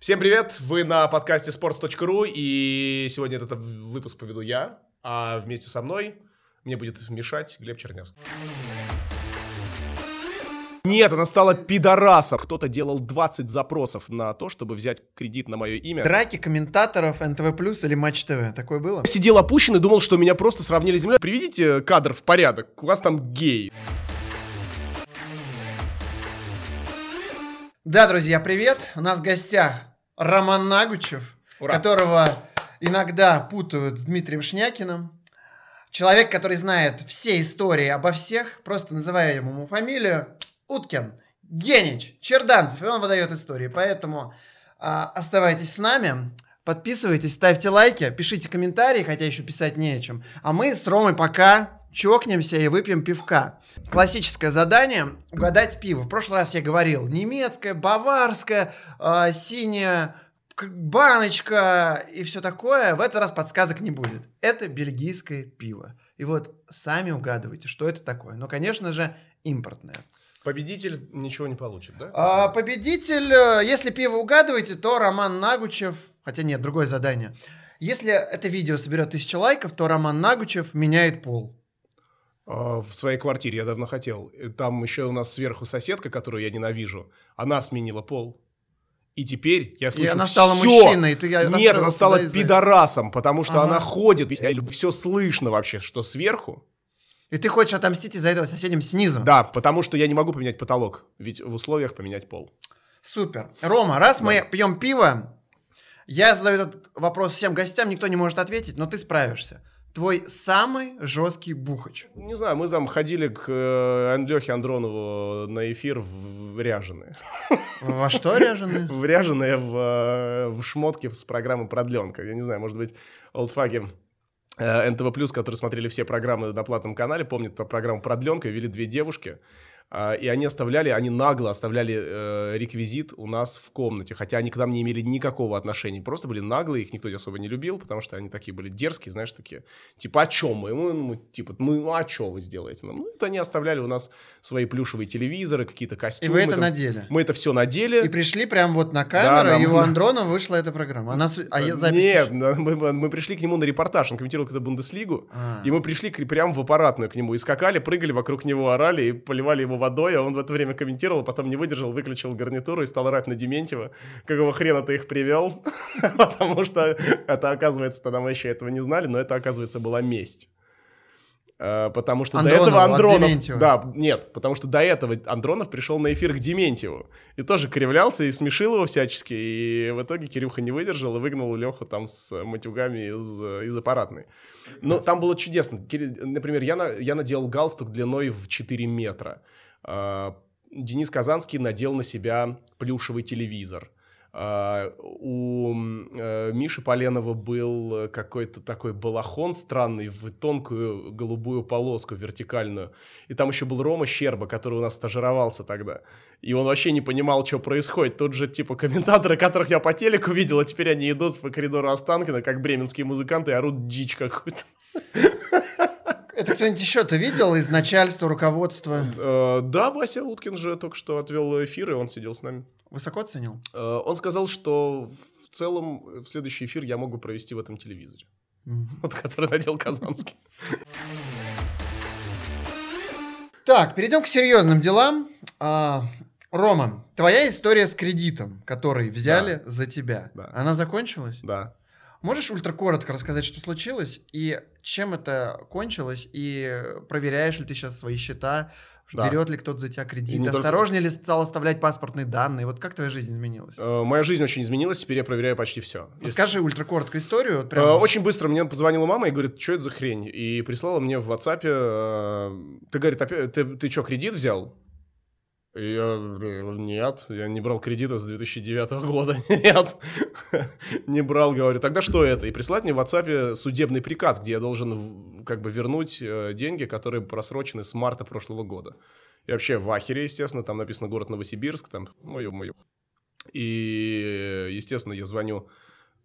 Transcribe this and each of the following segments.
Всем привет! Вы на подкасте sports.ru, и сегодня этот выпуск поведу я, а вместе со мной мне будет мешать Глеб Чернявский. Нет, она стала пидорасом. Кто-то делал 20 запросов на то, чтобы взять кредит на мое имя. Драки комментаторов НТВ Плюс или Матч ТВ. Такое было? Сидел опущенный, думал, что меня просто сравнили с землей. Приведите кадр в порядок, у вас там гей. Да, друзья, привет. У нас в гостях Роман Нагучев, Ура. которого иногда путают с Дмитрием Шнякиным. Человек, который знает все истории обо всех, просто называя ему фамилию, Уткин, Генич, Черданцев, и он выдает истории. Поэтому а, оставайтесь с нами, подписывайтесь, ставьте лайки, пишите комментарии, хотя еще писать не о чем. А мы с Ромой пока чокнемся и выпьем пивка. Классическое задание – угадать пиво. В прошлый раз я говорил немецкое, баварское, э, синяя к- баночка и все такое. В этот раз подсказок не будет. Это бельгийское пиво. И вот сами угадывайте, что это такое. Но, конечно же, импортное. Победитель ничего не получит, да? А, победитель, э, если пиво угадываете, то Роман Нагучев, хотя нет, другое задание. Если это видео соберет тысячу лайков, то Роман Нагучев меняет пол. А, В своей квартире я давно хотел. И Там еще у нас сверху соседка, которую я ненавижу. Она сменила пол. И теперь я слышу она стала всё. мужчиной, и ты я Нет, она стала да, пидорасом, потому что Ага. она ходит. Все слышно вообще, что сверху. И ты хочешь отомстить из-за этого соседям снизу? Да, потому что я не могу поменять потолок. Ведь в условиях поменять пол. Супер. Рома, раз мы пьем пиво, я задаю этот вопрос всем гостям, никто не может ответить, но ты справишься. Твой самый жесткий бухач. Не знаю, мы там ходили к э, Андрехе Андронову на эфир в, ряженые. Во что ряжены? В ряженые в, э, в шмотке с программы «Продленка». Я не знаю, может быть, олдфаги э, НТВ+, которые смотрели все программы на платном канале, помнят программу «Продленка», вели две девушки, и они оставляли, они нагло оставляли э, реквизит у нас в комнате, хотя они к нам не имели никакого отношения, просто были наглые, их никто особо не любил, потому что они такие были дерзкие, знаешь, такие, типа, а чё мы? Мы, мы, типа, мы, ну а чё вы сделаете нам? Ну, это они оставляли у нас свои плюшевые телевизоры, какие-то И костюмы. вы это там. надели. Мы это все надели. И пришли прям вот на камеру, да, и у Андрона вышла эта программа. Она, а я запись... Нет, мы, мы пришли к нему на репортаж, он комментировал какую-то Бундеслигу, А. и мы пришли к- прямо в аппаратную к нему, и скакали, прыгали вокруг него, орали и поливали его водой, а он в это время комментировал, потом не выдержал, выключил гарнитуру и стал орать на Дементьева, какого хрена ты их привел, потому что это, оказывается, тогда мы еще этого не знали, но это, оказывается, была месть. Э, Потому что Андронову, до этого Андронов... Да, нет, потому что до этого Андронов пришел на эфир к Дементьеву. И тоже кривлялся и смешил его всячески. И в итоге Кирюха не выдержал и выгнал Леху там с матюгами из, из аппаратной. Но там было чудесно. Например, я, на- я наделал галстук длиной в 4 метра. А, Денис Казанский надел на себя плюшевый телевизор. А, У э, Миши Поленова был какой-то такой балахон странный в тонкую голубую полоску вертикальную. И там еще был Рома Щерба, который у нас стажировался тогда. И он вообще не понимал, что происходит. Тут же, типа, комментаторы, которых я по телеку видел, а теперь они идут по коридору Останкина, как бременские музыканты, и орут дичь какую-то. Это кто-нибудь еще ты видел из начальства, руководства? Э, Да, Вася Уткин же только что отвел эфир, и он сидел с нами. Высоко ценил? Э, Он сказал, что в целом в следующий эфир я могу провести в этом телевизоре. Вот который надел Казанский. Так, перейдем к серьезным делам. А, Рома, твоя история с кредитом, который взяли за тебя, Да. она закончилась? Да. Можешь ультракоротко рассказать, что случилось и чем это кончилось, и проверяешь ли ты сейчас свои счета, Да. берет ли кто-то за тебя кредит, не только- осторожнее ли стал оставлять паспортные данные, вот как твоя жизнь изменилась? Э, Моя жизнь очень изменилась, теперь я проверяю почти все. Расскажи ультракоротко историю. Вот прям. Э, Очень быстро мне позвонила мама и говорит, что это за хрень? И прислала мне в WhatsApp, э, ты, говорит, опять, ты, ты что, кредит взял? Я говорю, нет, я не брал кредита с 2009 года, нет, не брал, говорю, тогда что это? И прислать мне в WhatsApp судебный приказ, где я должен как бы вернуть э, деньги, которые просрочены с марта прошлого года. И вообще в Ахере, естественно, там написано город Новосибирск, там, мою-мою. И, естественно, я звоню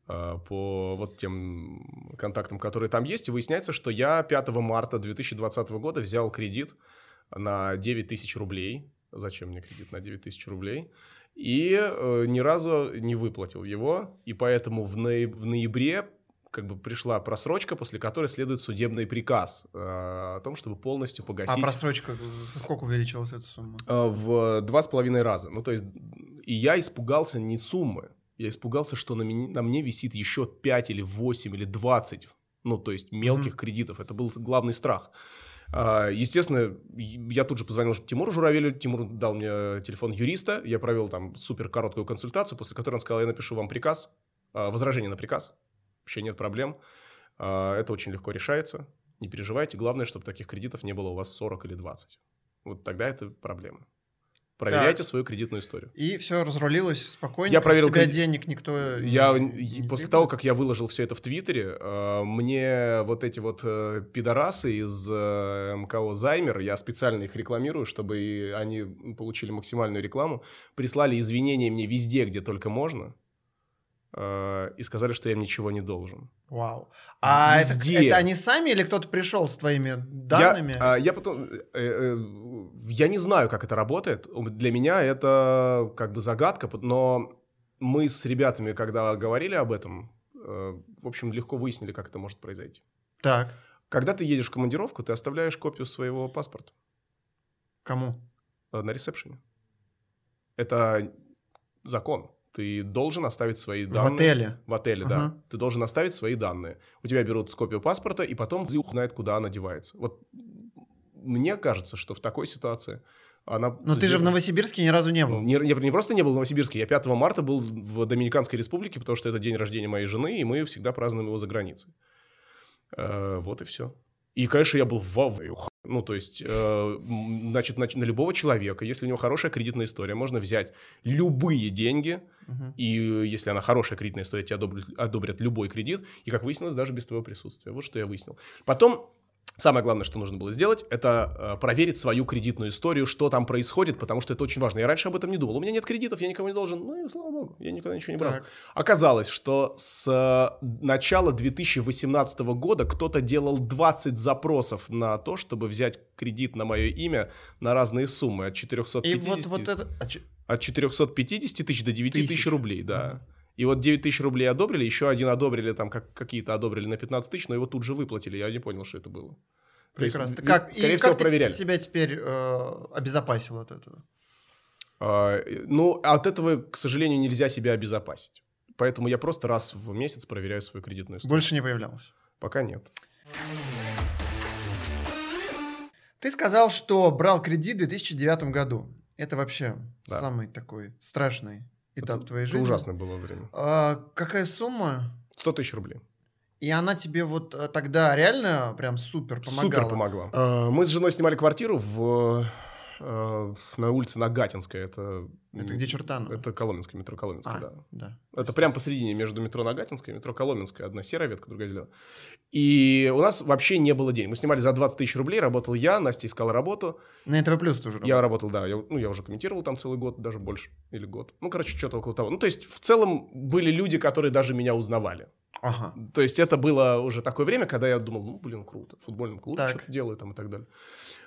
э, по вот тем контактам, которые там есть, и выясняется, что я 5 марта 2020 года взял кредит на 9 тысяч рублей. Зачем мне кредит на 9 тысяч рублей? И э, ни разу не выплатил его. И поэтому в, ноя- в ноябре как бы пришла просрочка, после которой следует судебный приказ э, о том, чтобы полностью А погасить просрочка, э, сколько увеличилась эта сумма? э, в два с половиной раза. Ну, то есть, и я испугался не суммы, я испугался, что на, меня- на мне висит еще 5 или 8 или 20, ну, то есть мелких Мгм. кредитов. Это был главный страх. А, Естественно, я тут же позвонил Тимуру Журавелю, Тимур дал мне телефон юриста, я провел там супер короткую консультацию, после которой он сказал, я напишу вам приказ, а, возражение на приказ, вообще нет проблем, А, это очень легко решается, не переживайте, главное, чтобы таких кредитов не было у вас 40 или 20. Вот тогда это проблема. Проверяйте свою кредитную историю. И все разрулилось спокойно. Я проверил тебя кредит- денег никто... Я не- не после того, как я выложил все это в Твиттере, э, мне вот эти вот э, пидорасы из э, МКО Займер, я специально их рекламирую, чтобы и они получили максимальную рекламу, прислали извинения мне везде, где только можно, э, и сказали, что я им ничего не должен. Вау. А это, Везде. это они сами или кто-то пришел с твоими Я, данными? а, я потом, э, э, я не знаю, как это работает. Для меня это как бы загадка, но мы с ребятами, когда говорили об этом, э, в общем, легко выяснили, как это может произойти. Так, Когда ты едешь в командировку, ты оставляешь копию своего паспорта кому? на ресепшене. Это закон. Ты должен оставить свои данные. В отеле? В отеле, да. Ага. Ты должен оставить свои данные. У тебя берут копию паспорта, и потом ты знает, куда она девается. Вот мне кажется, что в такой ситуации она... Но ты же в Новосибирске ни разу не был. Не, не- не просто не был в Новосибирске, я 5 марта был в Доминиканской республике, потому что это день рождения моей жены, и мы всегда празднуем его за границей. Э, вот и все. И, конечно, я был в Ваве. Ну, то есть, э, значит, на, на любого человека, если у него хорошая кредитная история, можно взять любые деньги, Мгм. и если она хорошая кредитная история, тебе одобрят, одобрят любой кредит, и, как выяснилось, даже без твоего присутствия. Вот что я выяснил. Потом, самое главное, что нужно было сделать, это э, проверить свою кредитную историю, что там происходит, потому что это очень важно. Я раньше об этом не думал. У меня нет кредитов, я никому не должен. Ну и слава богу, я никогда ничего не брал. Так. Оказалось, что с э, начала 2018 года кто-то делал 20 запросов на то, чтобы взять кредит на мое имя на разные суммы от И 450, вот, вот это... а от 450 тысяч до 9 тысяч Тысяч. рублей, да. И вот 9 тысяч рублей одобрили, еще один одобрили, там как, какие-то одобрили на 15 тысяч, но его тут же выплатили, я не понял, что это было. То есть, Прекрасно. ви- как, скорее и всего, как ты проверяли. себя теперь э, обезопасил от этого? А, ну, от этого, к сожалению, нельзя себя обезопасить. Поэтому я просто раз в месяц проверяю свою кредитную историю. Больше не появлялось. Пока нет. Ты сказал, что брал кредит в 2009 году. Это вообще Да. самый такой страшный этап это, твоей это жизни. ужасное было время. А, какая сумма? 100 тысяч рублей. И она тебе вот э, тогда реально прям супер помогала? Супер помогла. А, Мы с женой снимали квартиру в, э, на улице Нагатинская. Это, Это где Чертаново? Это Коломенская, метро Коломенская, А, да. да. Это прямо посередине между метро Нагатинская и метро Коломенская. Одна серая ветка, другая зеленая. И у нас вообще не было денег. Мы снимали за 20 тысяч рублей, работал я, Настя искала работу. На НТВ Плюс тоже Я работал, да, я, ну, я уже комментировал там целый год, даже больше, или год. Ну, короче, что-то около того. Ну, то есть, в целом, были люди, которые даже меня узнавали. Ага. То есть, это было уже такое время, когда я думал, ну, блин, круто, в футбольном клубе Так. что-то делаю там и так далее.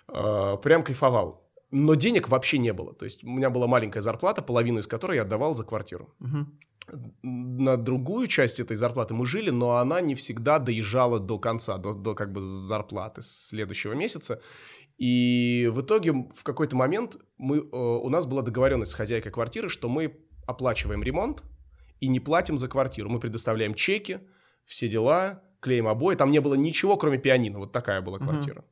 А, прям кайфовал. Но денег вообще не было. То есть, у меня была маленькая зарплата, половину из которой я отдавал за квартиру. Мгм. На другую часть этой зарплаты мы жили, но она не всегда доезжала до конца, до, до как бы зарплаты следующего месяца. И в итоге в какой-то момент мы, э, у нас была договоренность с хозяйкой квартиры, что мы оплачиваем ремонт и не платим за квартиру. Мы предоставляем чеки, все дела, клеим обои. Там не было ничего, кроме пианино. Вот такая была квартира.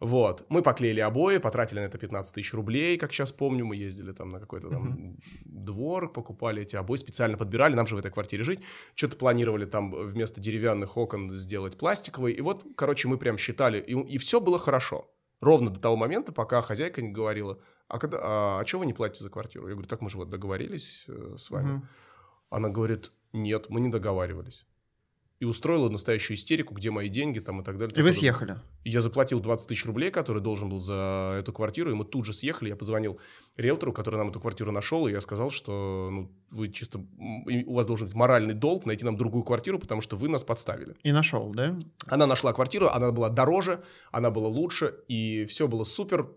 Вот. Мы поклеили обои, потратили на это 15 тысяч рублей, как сейчас помню. Мы ездили там на какой-то там двор, покупали эти обои, специально подбирали. Нам же в этой квартире жить. Что-то планировали там вместо деревянных окон сделать пластиковые. И вот, короче, мы прям считали. И, все было хорошо. Ровно до того момента, пока хозяйка не говорила, а, когда, а, а что вы не платите за квартиру? Я говорю, так мы же вот договорились э, с вами. Мгм. Она говорит, нет, мы не договаривались. И устроила настоящую истерику, где мои деньги там и так далее. И вы съехали? Я заплатил 20 тысяч рублей, который должен был за эту квартиру, и мы тут же съехали. Я позвонил риэлтору, который нам эту квартиру нашел, и я сказал, что ну, вы чисто... У вас должен быть моральный долг найти нам другую квартиру, потому что вы нас подставили. И нашел, да? Она нашла квартиру, она была дороже, она была лучше, и все было супер.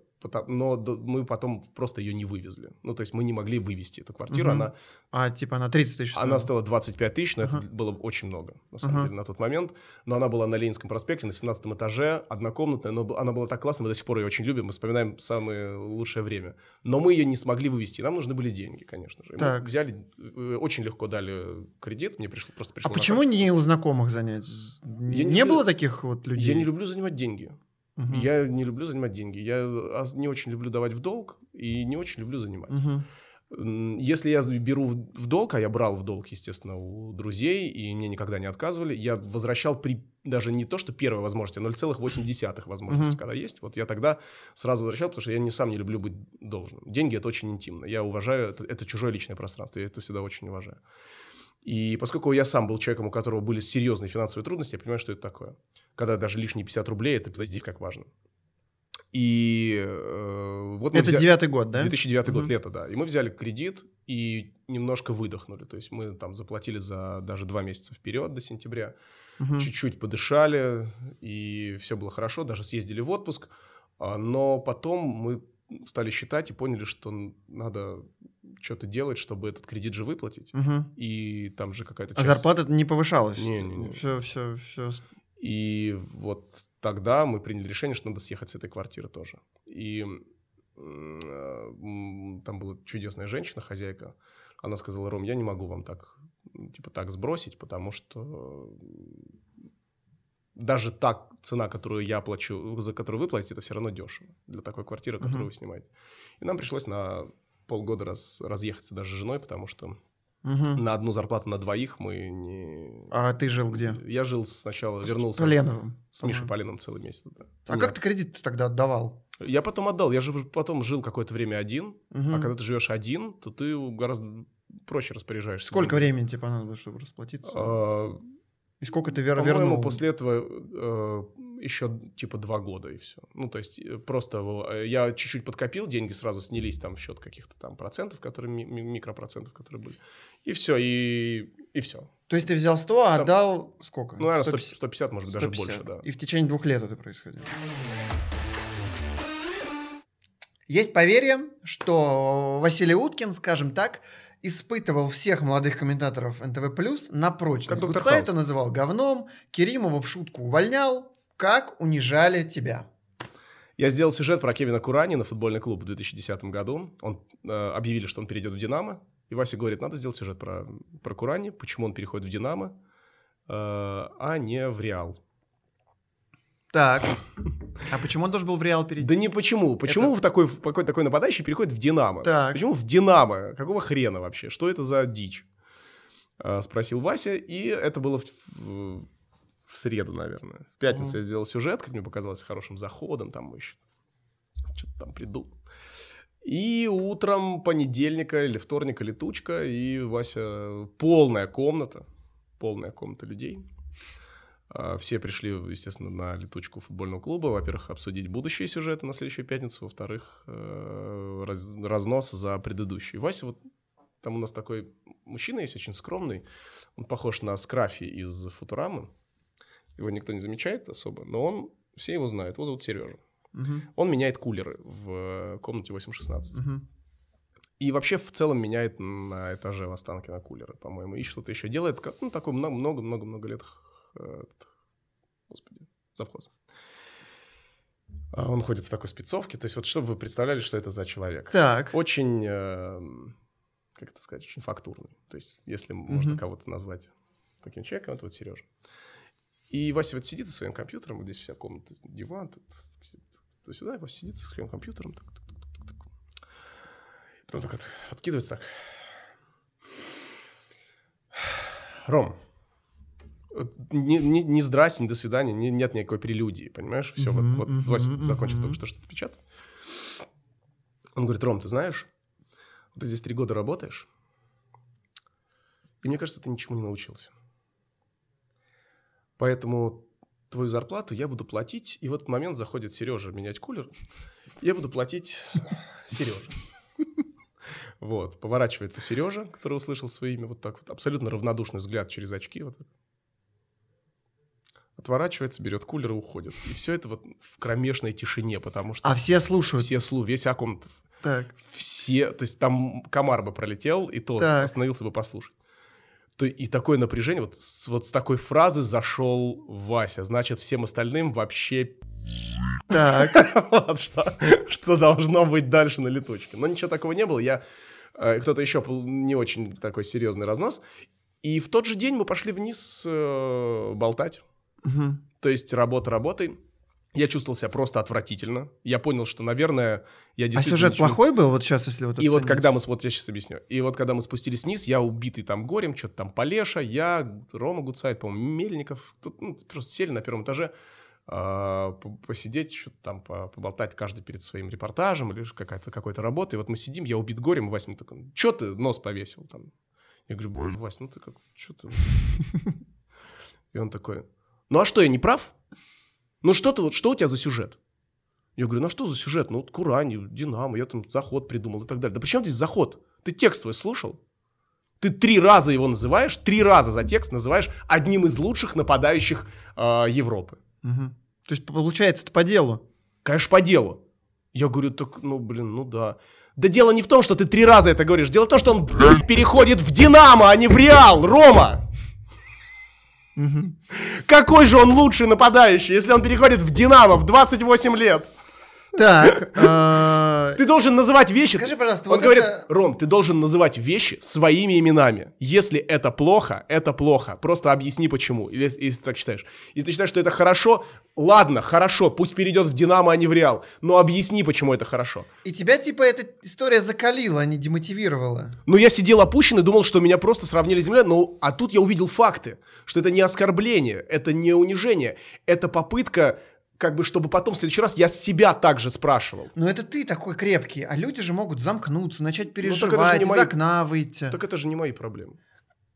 Но мы потом просто ее не вывезли. Ну, то есть мы не могли вывести эту квартиру. Мгм. Она, А, типа, на 30 тысяч она стоила? стоила 25 тысяч, но Ага. это было очень много, на самом Ага. деле, на тот момент. Но она была на Ленинском проспекте, на 17 этаже, однокомнатная, но она была так классная, мы до сих пор ее очень любим, мы вспоминаем самое лучшее время. Но мы ее не смогли вывести, нам нужны были деньги, конечно же. И Мы Так. взяли, э, очень легко дали кредит, мне пришло, просто пришло А почему карточку. не у знакомых занять? Я не не люблю- было таких вот людей? Я не люблю занимать деньги. Мгм. Я не люблю занимать деньги. Я а, не очень люблю давать в долг и не очень люблю занимать. М, Если я беру в долг, а я брал в долг, естественно, у друзей, и мне никогда не отказывали, я возвращал при даже не то, что первой возможности, а 0,8 возможности, Мгм. когда есть. Вот я тогда сразу возвращал, потому что я не сам не люблю быть должным. Деньги — это очень интимно. Я уважаю, это, это чужое личное пространство, я это всегда очень уважаю. И поскольку я сам был человеком, у которого были серьезные финансовые трудности, я понимаю, что это такое. Когда даже лишние 50 рублей, это, кстати, как важно. И э, вот мы Это взя- девятый год, да? 2009 год, Мгм. лето, да. И мы взяли кредит и немножко выдохнули. То есть мы там заплатили за даже два месяца вперед до сентября. Мгм. Чуть-чуть подышали, и все было хорошо. Даже съездили в отпуск. А, Но потом мы стали считать и поняли, что надо что-то делать, чтобы этот кредит же выплатить. Мгм. И там же какая-то А часть... зарплата не повышалась? Не-не-не. Все, все, все. И вот тогда мы приняли решение, что надо съехать с этой квартиры тоже. И м, там была чудесная женщина, хозяйка. Она сказала, Ром, я не могу вам так, типа, так сбросить, потому что даже та цена, которую я плачу, за которую вы платите, это все равно дешево для такой квартиры, которую Мгм. вы снимаете. И нам пришлось на полгода раз, разъехаться даже с женой, потому что Мгм. на одну зарплату на двоих мы не... А ты жил где? Я жил сначала, вернулся... Поленовым. С Мишей Ага. Полином целый месяц, да. А Нет. как ты кредит тогда отдавал? Я потом отдал. Я же потом жил какое-то время один. Мгм. А когда ты живешь один, то ты гораздо проще распоряжаешься. Сколько времени тебе понадобилось, чтобы расплатиться? А, И сколько ты вер- По-моему, вернул? после этого э, еще типа два года и все. Ну, то есть э, просто э, я чуть-чуть подкопил, деньги сразу снялись там в счет каких-то там процентов, которые ми- ми- микропроцентов, которые были. И все, и, и все. То есть ты взял 100, а Там- отдал сколько? Ну, наверное, 150. 150, может быть, даже 150. больше, да. И в течение двух лет это происходило. Есть поверье, что Василий Уткин, скажем так, испытывал всех молодых комментаторов НТВ+, на прочность. Как Хаус. это называл говном, Керимова в шутку увольнял. Как унижали тебя? Я сделал сюжет про Кевина Курани на футбольный клуб в 2010 году. Он э, объявили, что он перейдет в Динамо. И Вася говорит, надо сделать сюжет про, про Курани, почему он переходит в Динамо, э, а не в Реал. Так. А почему он должен был в Реал перейти? Да не почему. Почему в такой, в какой такой нападающий переходит в Динамо? Так. Почему в Динамо? Какого хрена вообще? Что это за дичь? Э, спросил Вася, и это было в, в- в среду, наверное. В пятницу Мгм. я сделал сюжет, как мне показалось, хорошим заходом, там еще что-то там придумал. И утром понедельника или вторника летучка, и Вася полная комната, полная комната людей. А, Все пришли, естественно, на летучку футбольного клуба. Во-первых, обсудить будущие сюжеты на следующую пятницу. Во-вторых, э, раз- разнос за предыдущий. Вася вот там у нас такой мужчина есть, очень скромный. Он похож на Скрафи из Футурамы. Его никто не замечает особо, но он, все его знают. Его зовут Сережа. Мгм, Он меняет кулеры в комнате 816. мгм. И вообще в целом меняет на этаже в Останкино кулеры, по-моему. И что-то еще делает. как- Ну, такой много-много-много лет, этот, господи, завхоз. А Он ходит в такой спецовке. То есть вот чтобы вы представляли, что это за человек. Так. Очень, эм, как это сказать, очень фактурный. То есть если можно Мгм. кого-то назвать таким человеком, это вот Сережа. И Вася вот сидит за своим компьютером, вот здесь вся комната, диван, тут, сюда, Вася сидит со своим компьютером, так, так, так, так, так. Потом так от- откидывается так. Ром, ни, ни, ни здрасте, ни до свидания, ни- нет никакой прелюдии, понимаешь? Все, Мгм, вот, вот мгм, Вася закончил мгм. только что что-то печатать. Он говорит, Ром, ты знаешь, ты здесь три года работаешь, и мне кажется, ты ничему не научился. Поэтому твою зарплату я буду платить, и в этот момент заходит Сережа менять кулер, я буду платить Сереже. Вот, поворачивается Сережа, который услышал свое имя вот так вот, абсолютно равнодушный взгляд через очки. Вот. Отворачивается, берет кулер и уходит. И все это вот в кромешной тишине, потому что А все слушают. все слу, весь Акомтов, Так. все, то есть там комар бы пролетел, и то Так. остановился бы послушать. То, и такое напряжение, вот с, вот с такой фразы зашел Вася, значит, всем остальным вообще Так. Вот что, что должно быть дальше на летучке. Но ничего такого не было. Я, э, кто-то еще был не очень такой серьезный разнос. И в тот же день мы пошли вниз э, болтать. Мгм. То есть работа работой. Я чувствовал себя просто отвратительно. Я понял, что, наверное, я А действительно... сюжет ничего- плохой был вот сейчас, если вот И вот когда мы... Вот я сейчас объясню. И вот когда мы спустились вниз, я убитый там горем, что-то там Полеша, я, Рома Гуцайт, по-моему, Мельников. Тут, ну, просто сели на первом этаже а, по- посидеть, что-то там по- поболтать каждый перед своим репортажем или какая-то, какой-то работой. Вот мы сидим, я убит горем, Вася такой, что ты нос повесил там? Я говорю, «Блин, Вась, ну ты как, что ты? И он такой, ну а что, я не прав? Ну что ты, вот что у тебя за сюжет? Я говорю, ну а что за сюжет? Ну вот Курань, Динамо, я там заход придумал и так далее. Да почему здесь заход? Ты текст твой слушал? Ты три раза его называешь, три раза за текст называешь одним из лучших нападающих э, Европы. Мгм. То есть получается это по делу. Конечно, по делу. Я говорю, так, ну, блин, ну да. Да дело не в том, что ты три раза это говоришь. Дело в том, что он переходит в Динамо, а не в Реал, Рома. Какой же он лучший нападающий, если он переходит в Динамо в 28 лет? Так. э, Ты должен называть вещи. Скажи, пожалуйста, Он вот говорит, это- Ром, ты должен называть вещи своими именами. Если это плохо, это плохо. Просто объясни почему. Или если, если ты так считаешь. Если ты считаешь, что это хорошо, ладно, хорошо, пусть перейдет в Динамо, а не в Реал. Но объясни, почему это хорошо. И тебя, типа, эта история закалила, а не демотивировала. Ну, я сидел опущен и думал, что меня просто сравнили с землей. Ну, а тут я увидел факты, что это не оскорбление, это не унижение, это попытка, как бы, чтобы потом в следующий раз я себя также спрашивал. Но это ты такой крепкий, а люди же могут замкнуться, начать Ну, переживать, из мои- окна выйти. Так это же не мои проблемы.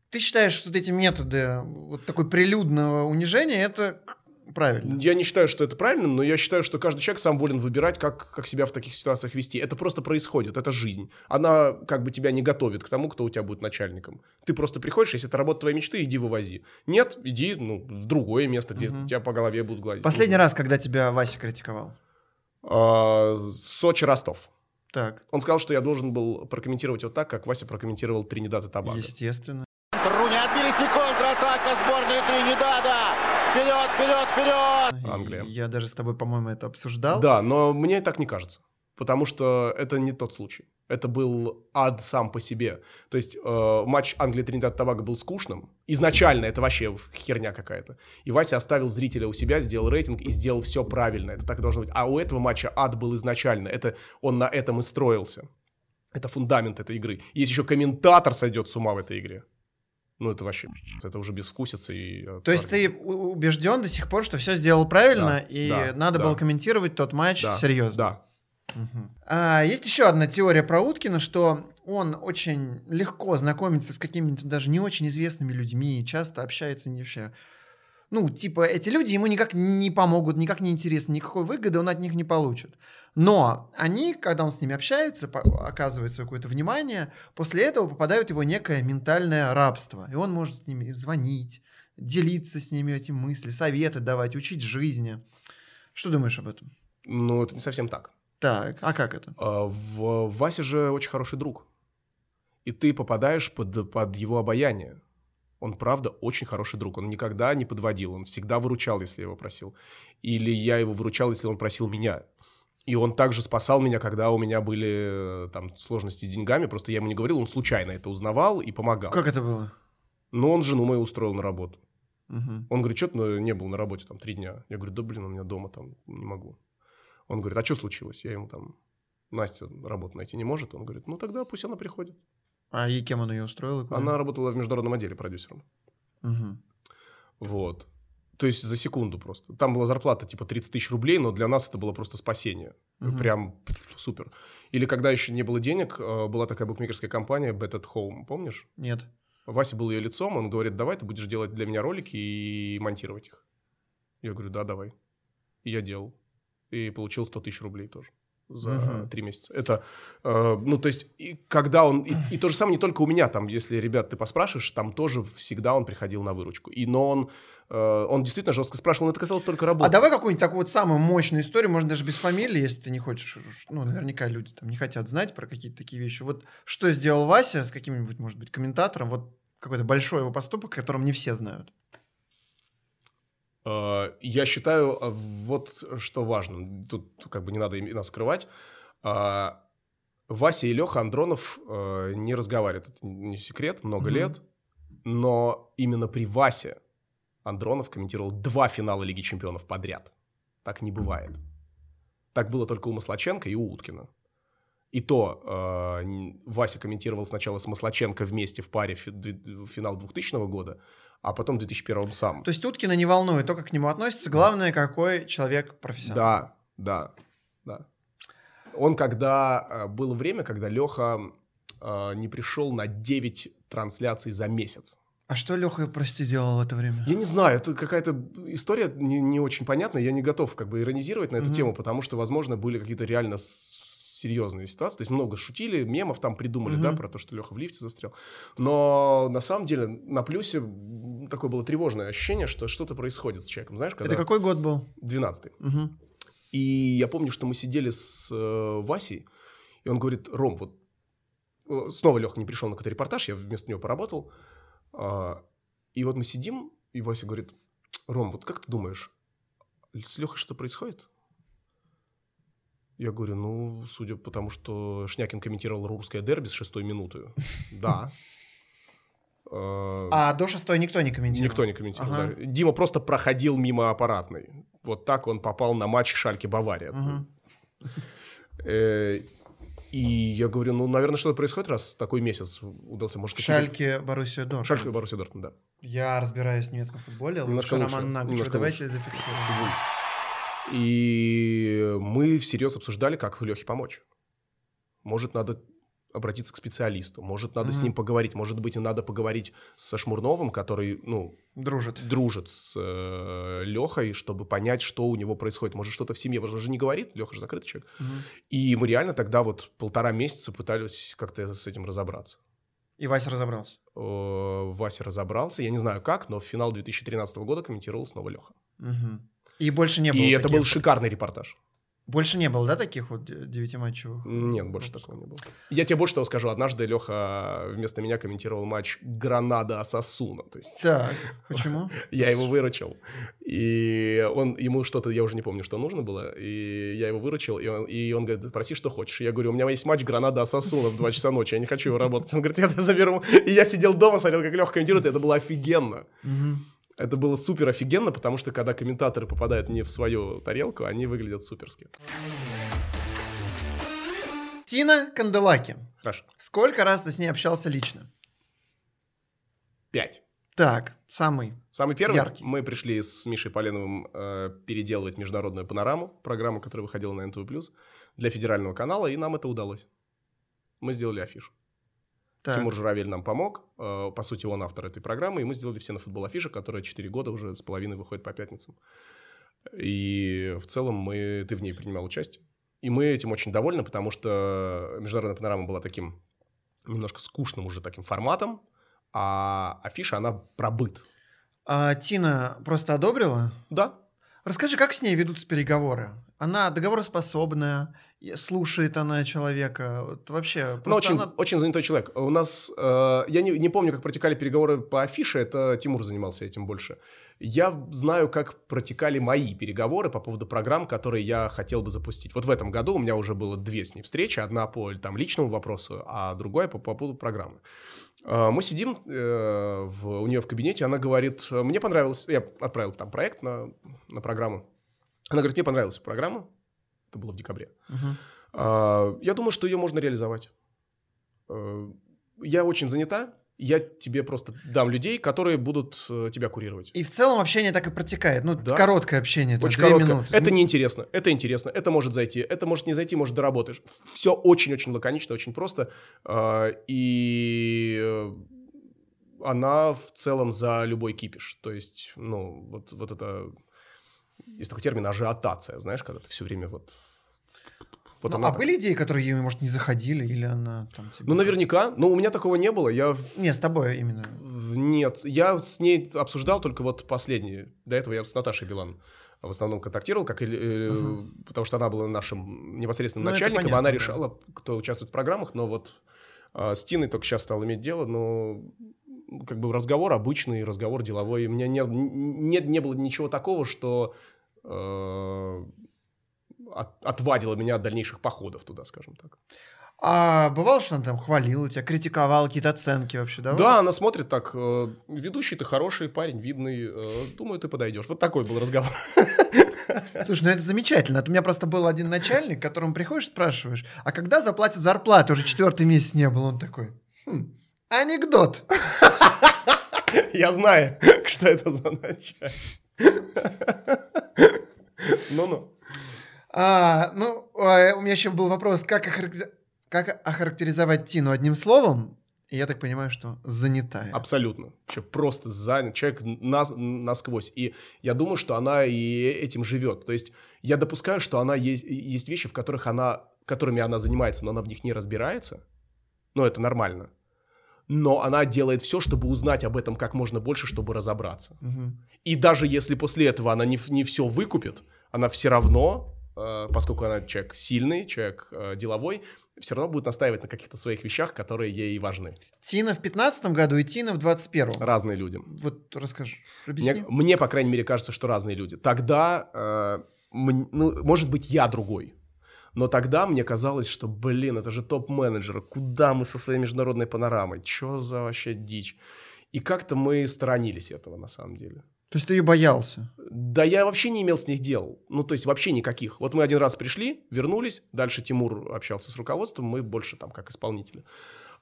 Ты считаешь, что вот эти методы вот такой прилюдного унижения, это правильно? Я не считаю, что это правильно, но я считаю, что каждый человек сам волен выбирать, как, как себя в таких ситуациях вести. Это просто происходит, это жизнь. Она как бы тебя не готовит к тому, кто у тебя будет начальником. Ты просто приходишь, если это работа твоей мечты, иди вывози. Нет, иди ну, в другое место, где Мгм. тебя по голове будут гладить. Последний Нужно. раз, когда тебя Вася критиковал. А, Сочи, Ростов. Так, Он сказал, что я должен был прокомментировать вот так, как Вася прокомментировал Тринидад и Тобаго. естественно. Руни отбились и контратака сборной Тринидада. Вперед, вперед, вперед! Англия. Я даже с тобой, по-моему, это обсуждал. Да, но мне так не кажется. Потому что это не тот случай. Это был ад сам по себе. То есть э, матч Англии Тринидад Тобаго был скучным. Изначально это вообще херня какая-то. И Вася оставил зрителя у себя, сделал рейтинг и сделал все правильно. Это так и должно быть. А у этого матча ад был изначально. Это он на этом и строился. Это фундамент этой игры. Есть еще комментатор сойдет с ума в этой игре. Ну, это вообще, это уже безвкусица и... э, То есть ты убежден до сих пор, что все сделал правильно, Да, и да, надо да. было комментировать тот матч Да, серьезно? Да. Мгм. А, есть еще одна теория про Уткина, что он очень легко знакомится с какими-то даже не очень известными людьми, часто общается не вообще. Ну, типа, эти люди ему никак не помогут, никак не интересны, никакой выгоды он от них не получит. Но они, когда он с ними общается, оказывает свое какое-то внимание, после этого попадают в его некое ментальное рабство. И он может с ними звонить, делиться с ними этим мысли, советы давать, учить жизни. Что думаешь об этом? Ну, это не совсем так. Так, а как это? А, В Васе же очень хороший друг. И ты попадаешь под, под его обаяние. Он, правда, очень хороший друг. Он никогда не подводил. Он всегда выручал, если я его просил. Или я его выручал, если он просил меня. И он также спасал меня, когда у меня были э, там сложности с деньгами. Просто я ему не говорил, он случайно это узнавал и помогал. Как это было? Но он жену мою устроил на работу. Мгм. Он говорит, что ты не был на работе там три дня? Я говорю, да блин, у меня дома там не могу. Он говорит, а что случилось? Я ему там, Настя работу найти не может. Он говорит, ну тогда пусть она приходит. А и кем он ее устроил? и куда? Она работала в международном отделе продюсером. Мгм. Вот. То есть за секунду просто. Там была зарплата типа 30 тысяч рублей, но для нас это было просто спасение. Мгм. Прям супер. Или когда еще не было денег, э, была такая букмекерская компания Bet at Home, помнишь? Нет. Вася был ее лицом, он говорит, давай ты будешь делать для меня ролики и монтировать их. Я говорю, да, давай. И я делал. И получил 100 тысяч рублей тоже. За Мгм. три месяца. Это, э, ну, то есть, и когда он... И, и то же самое не только у меня, там, если, ребят, ты поспрашиваешь, там тоже всегда он приходил на выручку. И, но он, э, он действительно жестко спрашивал, но это касалось только работы. А давай какую-нибудь такую вот самую мощную историю, можно даже без фамилии, если ты не хочешь. Ну, наверняка люди там не хотят знать про какие-то такие вещи. Вот что сделал Вася с каким-нибудь, может быть, комментатором, вот какой-то большой его поступок, о котором не все знают. Э, Я считаю, э, вот что важно. Тут как бы не надо имена скрывать. А, Вася и Леха Андронов э, не разговаривают. Это не секрет, много Мгм. лет. Но именно при Васе Андронов комментировал два финала Лиги Чемпионов подряд. Так не бывает. Так было только у Маслаченко и у Уткина. И то э, Вася комментировал сначала с Маслаченко вместе в паре фи- финал 2000 года, а потом в 2001 сам. То есть Уткина не волнует то, как к нему относится. Главное, какой человек профессионал. Да, да, да. Он когда... э, Было время, когда Леха э, не пришел на 9 трансляций за месяц. А что Леха, прости, делал в это время? Я не знаю, это какая-то история не, не очень понятная. Я не готов как бы иронизировать на эту Мгм. тему, потому что, возможно, были какие-то реально серьезные ситуации. То есть много шутили, мемов там придумали, Мгм. да, про то, что Леха в лифте застрял. Но на самом деле на плюсе такое было тревожное ощущение, что что-то происходит с человеком. Знаешь, когда... Это какой год был? 12 Мгм. И я помню, что мы сидели с э, Васей, и он говорит, Ром, вот э, снова Леха не пришел на какой-то репортаж, я вместо него поработал. А, и вот мы сидим, и Вася говорит, Ром, вот как ты думаешь, с Лехой что происходит? Я говорю, ну, судя по тому, что Шнякин комментировал русское дерби с шестой минуты, да. А до шестой никто не комментировал? Никто не комментировал. Ага. да. Дима просто проходил мимо аппаратной. Вот так он попал на матч Шальки-Бавария. Э, И я говорю, ну, наверное, что-то происходит, раз такой месяц удался. Может, Шальке, Боруссия Дортмунд. Шальке, Боруссия Дортмунд, да. Я разбираюсь в немецком футболе. Немножко Лучше Роман Нагучев. Давайте лучше. зафиксируем. И мы всерьез обсуждали, как Лехе помочь. Может, надо обратиться к специалисту, может, надо с Мгм. ним поговорить, может быть, и надо поговорить со Шмурновым, который, ну, Дружит. дружит с э, Лехой, чтобы понять, что у него происходит. Может, что-то в семье. Он же не говорит, Леха же закрытый человек. Мгм. И мы реально тогда вот полтора месяца пытались как-то с этим разобраться. И Вася разобрался. Э, Вася разобрался, я не знаю как, но в финал 2013 года комментировал снова Леха. Мгм. И больше не было И это был шикарный репортаж. Больше не было, да, таких вот де- девятиматчевых? Нет, больше такого не было. Я тебе больше того скажу. Однажды Леха вместо меня комментировал матч Гранада-Асасуна. То есть Так, почему? я его выручил. И он, ему что-то, я уже не помню, что нужно было. И я его выручил. И он, и он говорит, проси, что хочешь. Я говорю, у меня есть матч Гранада-Асасуна в 2 часа ночи. Я не хочу его работать. Он говорит, я тебя заберу. И я сидел дома, смотрел, как Леха комментирует. И это было офигенно. Это было супер офигенно, потому что когда комментаторы попадают не в свою тарелку, они выглядят суперски. Тина Канделаки. Хорошо. Сколько раз ты с ней общался лично? Пять. Так, самый. Самый первый, Яркий. мы пришли с Мишей Поленовым э, переделывать международную панораму, программу, которая выходила на НТВ+, для федерального канала, и нам это удалось. Мы сделали афишу. Так. Тимур Журавель нам помог, э, по сути, он автор этой программы, и мы сделали все на футбол афиша, которая 4 года уже с половиной выходит по пятницам. И в целом мы, ты в ней принимал участие. И мы этим очень довольны, потому что международная панорама была таким немножко скучным уже таким форматом, а афиша, она про быт. А Тина просто одобрила? Да, Расскажи, как с ней ведутся переговоры? Она договороспособная, слушает она человека. Вот вообще, просто очень, она- очень занятой человек. У нас, э, я не, не помню, как протекали переговоры по афише, это Тимур занимался этим больше. Я знаю, как протекали мои переговоры по поводу программ, которые я хотел бы запустить. Вот в этом году у меня уже было две с ней встречи. Одна по там, личному вопросу, а другая по, по поводу программы. Э, Мы сидим э, в, у нее в кабинете, она говорит, мне понравилось, я отправил там проект на, на программу. Она говорит, мне понравилась программа, это было в декабре. А, Я думаю, что ее можно реализовать. Э, Я очень занята. Я тебе просто дам людей, которые будут э, тебя курировать. И в целом общение так и протекает. Ну, Да. короткое общение, Очень две коротко. минуты. Это неинтересно, это интересно, это может зайти, это может не зайти, может доработаешь. Все очень-очень лаконично, очень просто. А, И э, она в целом за любой кипиш. То есть, ну, вот, вот это... Есть такой термин ажиотация, знаешь, когда ты все время вот Вот Ну, она а так. были идеи, которые ей, может, не заходили, или она там... тебе- Ну, наверняка. Но у меня такого не было. Я Не, с тобой именно. Нет, я с ней обсуждал только вот последние. До этого я с Наташей Билан в основном контактировал, как э, Мгм. потому что она была нашим непосредственным Ну, начальником, понятно, она да. решала, кто участвует в программах, но вот а, с Тиной только сейчас стал иметь дело, но как бы разговор обычный, разговор деловой. У меня не, не, не было ничего такого, что э, от- отвадило меня от дальнейших походов туда, скажем так. А бывало, что она там хвалила тебя, критиковала, какие-то оценки вообще, да? Да, она смотрит так, э, ведущий ты хороший парень, видный, э, думаю, ты подойдешь. Вот такой был разговор. Слушай, ну это замечательно. У меня просто был один начальник, к которому приходишь, спрашиваешь, а когда заплатят зарплату? Уже четвертый месяц не был. Он такой, «Хм, анекдот. Я знаю, что это за начальник. Ну-ну. А, ну, а, у меня еще был вопрос, как, охарактер- как охарактеризовать Тину одним словом? И я так понимаю, что занятая. Абсолютно. Вообще просто занят. Человек нас, насквозь. И я думаю, что она и этим живет. То есть я допускаю, что она есть, есть вещи, в которых она, которыми она занимается, но она в них не разбирается. Но это нормально. Но она делает все, чтобы узнать об этом как можно больше, чтобы разобраться. Мгм. И даже если после этого она не, не все выкупит, она все равно, поскольку она человек сильный, человек э, деловой, все равно будет настаивать на каких-то своих вещах, которые ей важны. Тина в 15 году и Тина в 21 Разные люди. Вот расскажи, объясни. Мне, мне, по крайней мере, кажется, что разные люди. Тогда, э, ну, может быть, я другой. Но тогда мне казалось, что, блин, это же топ-менеджеры. Куда мы со своей международной панорамой? Че за вообще дичь? И как-то мы сторонились этого, на самом деле. То есть ты ее боялся? Да я вообще не имел с них дел. Ну, то есть вообще никаких. Вот мы один раз пришли, вернулись, дальше Тимур общался с руководством, мы больше там как исполнители.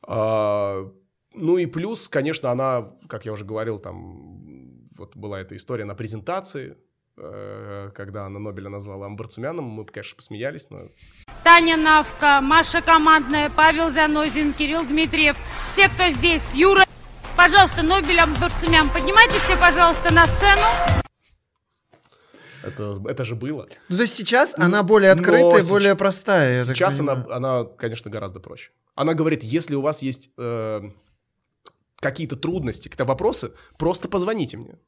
А, ну и плюс, конечно, она, как я уже говорил, там вот была эта история на презентации, э, когда она Нобеля назвала Амбарцумяном, мы, конечно, посмеялись, но Таня Навка, Маша Командная, Павел Занозин, Кирилл Дмитриев. Все, кто здесь, Юра. Пожалуйста, Нобель Барсумян, поднимайте все, пожалуйста, на сцену. это, это же было. Ну, то есть сейчас она более открытая, сеч- более простая. Сейчас она, она, конечно, гораздо проще. Она говорит, если у вас есть э, какие-то трудности, какие-то вопросы, просто позвоните мне.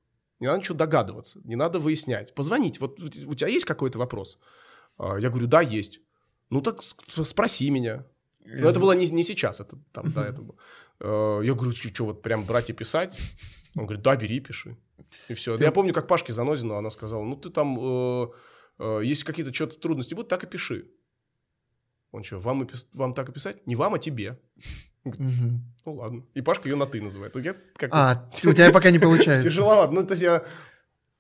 Не надо ничего догадываться, не надо выяснять. Позвонить. Вот у тебя есть какой-то вопрос? А, Я говорю, да, есть. Ну так спроси меня. Но это было не, не сейчас, это там до этого. Э, Я говорю, что, вот прям брать и писать? Он говорит, да, бери, пиши. И все. Я помню, как Пашке Занозину она сказала, ну ты там, э, э, если какие-то что-то трудности будут, так и пиши. Он что, вам, и вам так и писать? Не вам, а тебе. Мгм. Ну ладно. И Пашка ее на ты называет. Я как А, у тебя пока не получается. Тяжеловато. Ну, то есть я,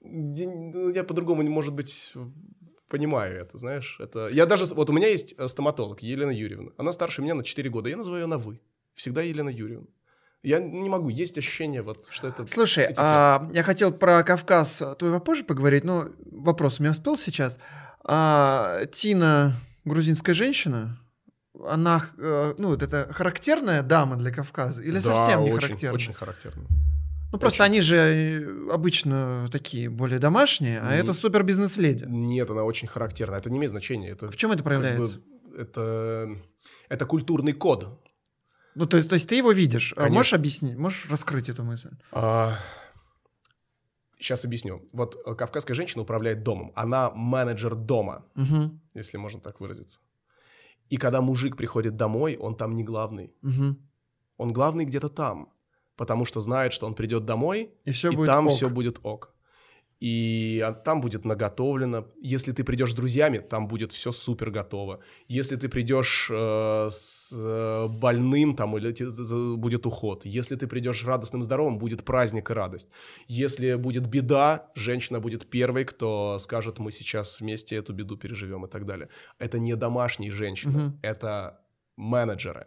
я- ну, по-другому, не может быть, понимаю это, знаешь. Это... Я даже... Вот у меня есть э, стоматолог Елена Юрьевна. Она старше меня на 4 года. Я называю ее на «вы». Всегда Елена Юрьевна. Я не могу. Есть ощущение, вот, что это... Слушай, этикет. а, я хотел про Кавказ твой попозже поговорить, но вопрос у меня успел сейчас. А, Тина, грузинская женщина, она, э, ну, вот это характерная дама для Кавказа или Да, совсем не очень, характерная? очень характерно. Ну, просто очень. они же э, обычно такие более домашние, а Не- это супер бизнес-леди. Нет, она очень характерна. Это не имеет значения. Это В чем это как бы- проявляется? это, это культурный код. Ну, то есть, то есть ты его видишь. А Конечно. Можешь объяснить, можешь раскрыть эту мысль? сейчас объясню. Вот э, кавказская женщина управляет домом. Она менеджер дома. Угу, если можно так выразиться. И когда мужик приходит домой, он там не главный. угу. Он главный где-то там, потому что знает, что он придет домой, И все и будет там ок. все будет ок. И там будет наготовлено. Если ты придешь с друзьями, там будет все супер готово. Если ты придешь э, с э, больным, там или будет уход. Если ты придешь радостным, здоровым, будет праздник и радость. Если будет беда, женщина будет первой, кто скажет, мы сейчас вместе эту беду переживем и так далее. Это не домашние женщины, Мгм. это менеджеры.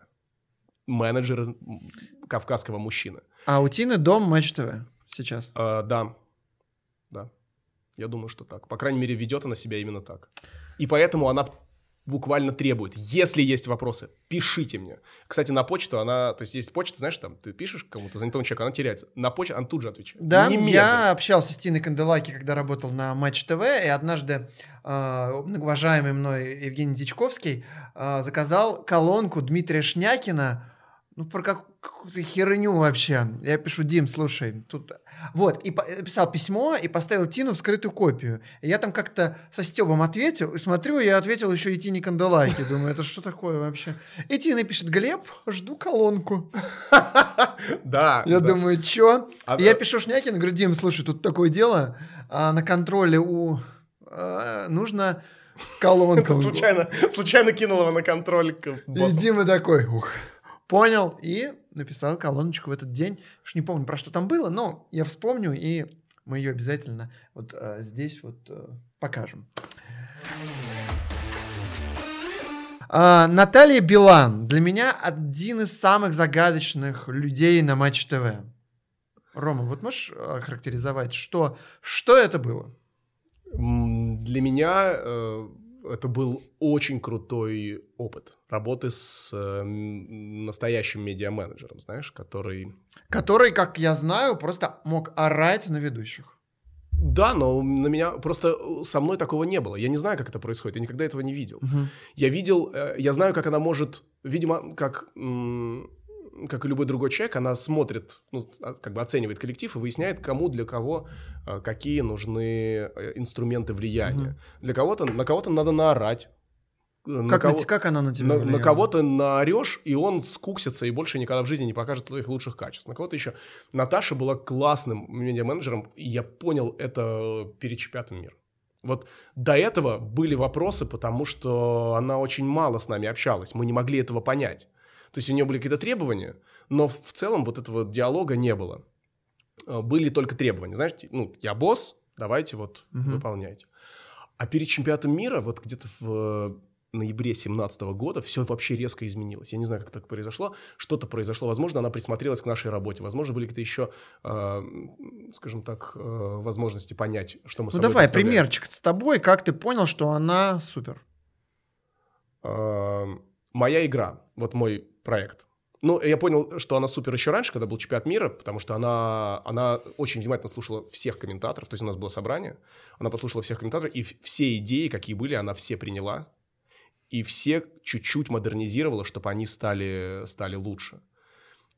Менеджеры кавказского мужчины. А у Тины дом Матч ТВ сейчас. А, да, да. Я думаю, что так. По крайней мере, ведет она себя именно так. И поэтому она буквально требует. Если есть вопросы, пишите мне. Кстати, на почту она, то есть есть почта, знаешь, там ты пишешь кому-то занятому человеку, она теряется. На почту она тут же отвечает. Да, Немедленно. я общался с Тиной Канделаки, когда работал на Матч ТВ, и однажды э, уважаемый мной Евгений Дичковский э, заказал колонку Дмитрия Шнякина, ну, про как- какую-то херню вообще. Я пишу, Дим, слушай, тут... Вот, и писал письмо, и поставил Тину в скрытую копию. И я там как-то со Стебом ответил, и смотрю, я ответил еще и Тине Канделаки. Думаю, это что такое вообще? И Тина пишет, Глеб, жду колонку. Да. Я думаю, чё? А- я пишу Шнякину, говорю, Дим, слушай, тут такое дело, а, на контроле у... а, нужно колонка. Случайно, случайно кинул его на контроль И. Дима такой, ух, понял, и написал колоночку в этот день. Уж не помню, про что там было, но я вспомню, и мы ее обязательно вот а, здесь вот а, покажем. А, Наталья Билан для меня один из самых загадочных людей на Матч ТВ. Рома, вот можешь а, характеризовать, что, что это было? Для меня э, это был очень крутой опыт работы с э, настоящим медиа-менеджером, знаешь, который... Который, как я знаю, просто мог орать на ведущих. Да, но на меня просто э, со мной такого не было. Я не знаю, как это происходит. Я никогда этого не видел. Мгм. Я видел, э, я знаю, как она может, видимо, как, м, как и любой другой человек, она смотрит, ну, а, как бы оценивает коллектив и выясняет, кому для кого э, какие нужны э, инструменты влияния. Мгм. Для кого-то, на кого-то надо наорать. э, на Как, на кого- те- как она на тебя на, на кого-то наорешь, и он скуксится и больше никогда в жизни не покажет твоих лучших качеств. На кого-то еще. Наташа была классным медиа-менеджером, и я понял это перед чемпионатом мира. Вот до этого были вопросы, потому что она очень мало с нами общалась. Мы не могли этого понять. То есть у нее были какие-то требования, но в целом вот этого диалога не было. Э, Были только требования. Знаешь, ну, я босс, давайте вот Мгм. выполняйте. А перед чемпионатом мира, вот где-то в ноябре 2017 года все вообще резко изменилось. Я не знаю, как так произошло. Что-то произошло. Возможно, она присмотрелась к нашей работе. Возможно, были какие-то еще, э, скажем так, э, возможности понять, что мы Ну собой давай, примерчик с тобой, как ты понял, что она супер? Э, моя игра, вот мой проект. Ну, я понял, что она супер еще раньше, когда был чемпионат мира, потому что она, она очень внимательно слушала всех комментаторов, то есть у нас было собрание, она послушала всех комментаторов, и все идеи, какие были, она все приняла, и все чуть-чуть модернизировала, чтобы они стали, стали лучше.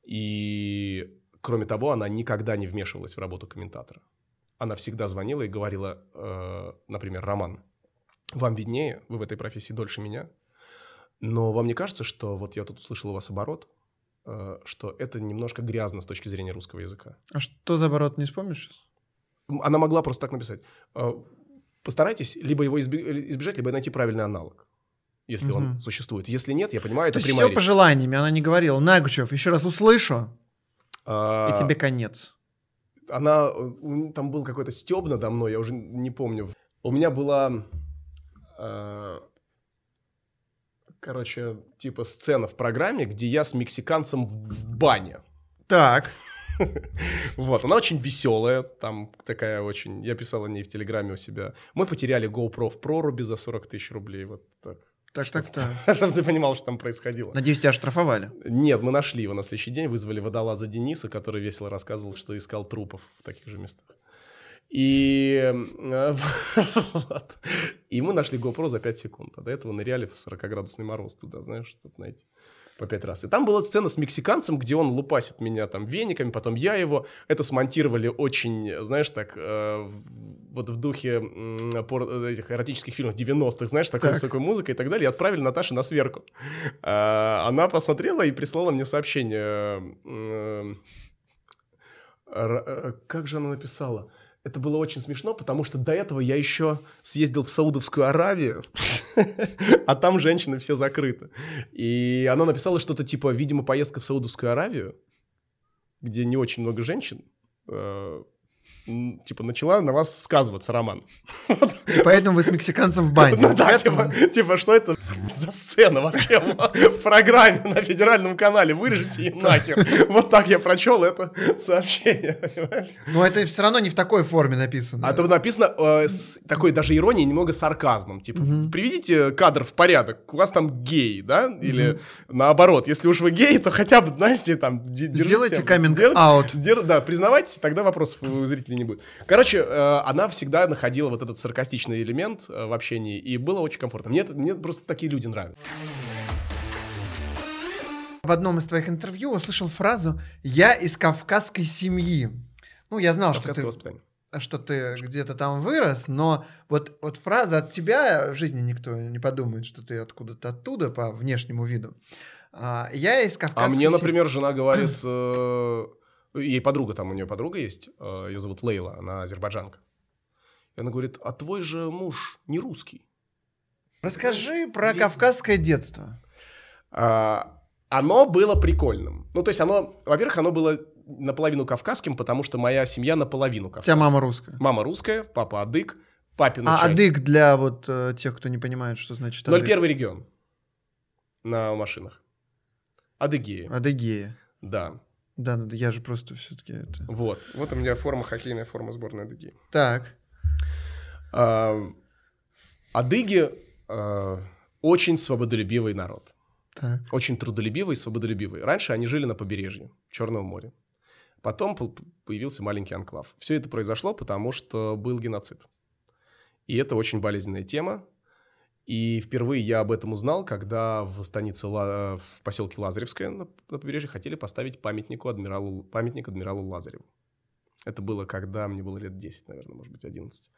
И, кроме того, она никогда не вмешивалась в работу комментатора. Она всегда звонила и говорила, э, например, Роман, вам виднее, вы в этой профессии дольше меня, но вам не кажется, что вот я тут услышал у вас оборот, э, что это немножко грязно с точки зрения русского языка? А что за оборот, не вспомнишь? Она могла просто так написать. Э, Постарайтесь либо его изби- избежать, либо найти правильный аналог, если он Мгм. существует. Если нет, я понимаю, То это есть прямая все по речь. желаниями, она не говорила. Нагучев, еще раз услышу, А, и тебе конец. Она, э, там был какой-то стёб надо мной, я уже не помню. У меня была, э, короче, типа сцена в программе, где я с мексиканцем в бане. Так, Вот, она очень веселая, там такая очень... Я писал о ней в Телеграме у себя. Мы потеряли GoPro в проруби за 40 тысяч рублей, вот так. так, так, так. Чтобы ты понимал, что там происходило. Надеюсь, тебя штрафовали. Нет, мы нашли его на следующий день, вызвали водолаза Дениса, который весело рассказывал, что искал трупов в таких же местах. И, э, вот. и мы нашли GoPro за 5 секунд. А до этого ныряли в 40-градусный мороз туда, знаешь, чтобы найти по пять раз. И там была сцена с мексиканцем, где он лупасит меня там вениками, потом я его. Это смонтировали очень, знаешь, так, э, вот в духе м, пор- этих эротических фильмов 90-х, знаешь, такой, Так. с такой музыкой и так далее. И отправили Наташе на сверку. А, Она посмотрела и прислала мне сообщение. р- э, Как же она написала? Это было очень смешно, потому что до этого я еще съездил в Саудовскую Аравию, а там женщины все закрыты. И она написала что-то типа, видимо, поездка в Саудовскую Аравию, где не очень много женщин, э, типа, начала на вас сказываться, Роман. И поэтому вы с мексиканцем в бане. Ну да, типа, типа, что это за сцена вообще в программе на федеральном канале? Вырежите и нахер. Вот так я прочел это сообщение. Но это все равно не в такой форме написано. А там написано э, с такой даже иронией, немного сарказмом. Типа, приведите кадр в порядок, у вас там гей, да? Или наоборот, если уж вы гей, то хотя бы, знаете, там, Сделайте себя- каминг сдер- аут. сдер- Да, признавайтесь, тогда вопросов у зрителей не будет. Короче, э, она всегда находила вот этот саркастичный элемент э, в общении, и было очень комфортно. Мне, мне просто такие люди нравятся. В одном из твоих интервью услышал фразу «Я из кавказской семьи». Ну, я знал, что ты, воспитание. что ты где-то там вырос, но вот, вот фраза от тебя в жизни никто не подумает, что ты откуда-то оттуда по внешнему виду. А, я из кавказской А мне, например, жена говорит, э, ей подруга, там у нее подруга есть, э, ее зовут Лейла, она азербайджанка. И она говорит, а твой же муж не русский. Расскажи про Есть- кавказское детство. А, оно было прикольным. Ну, то есть оно, во-первых, оно было наполовину кавказским, потому что моя семья наполовину У тебя кавказская. мама русская. Мама русская, папа адык, папина А часть. адык для вот э, тех, кто не понимает, что значит адык. 01 регион на машинах. Адыгея, Адыгея. да. Да, ну я же просто все-таки это... Вот. Вот у меня форма, хоккейная форма сборной Адыгеи. Так. А, Адыги а, очень свободолюбивый народ. Так. Очень трудолюбивый и свободолюбивый. Раньше они жили на побережье Черного моря. Потом по- появился маленький анклав. Все это произошло, потому что был геноцид. И это очень болезненная тема. И впервые я об этом узнал, когда в станице, Ла- в поселке Лазаревское на, на побережье хотели поставить памятнику адмиралу, памятник адмиралу Лазареву. Это было, когда мне было лет 10, наверное, может быть, 11.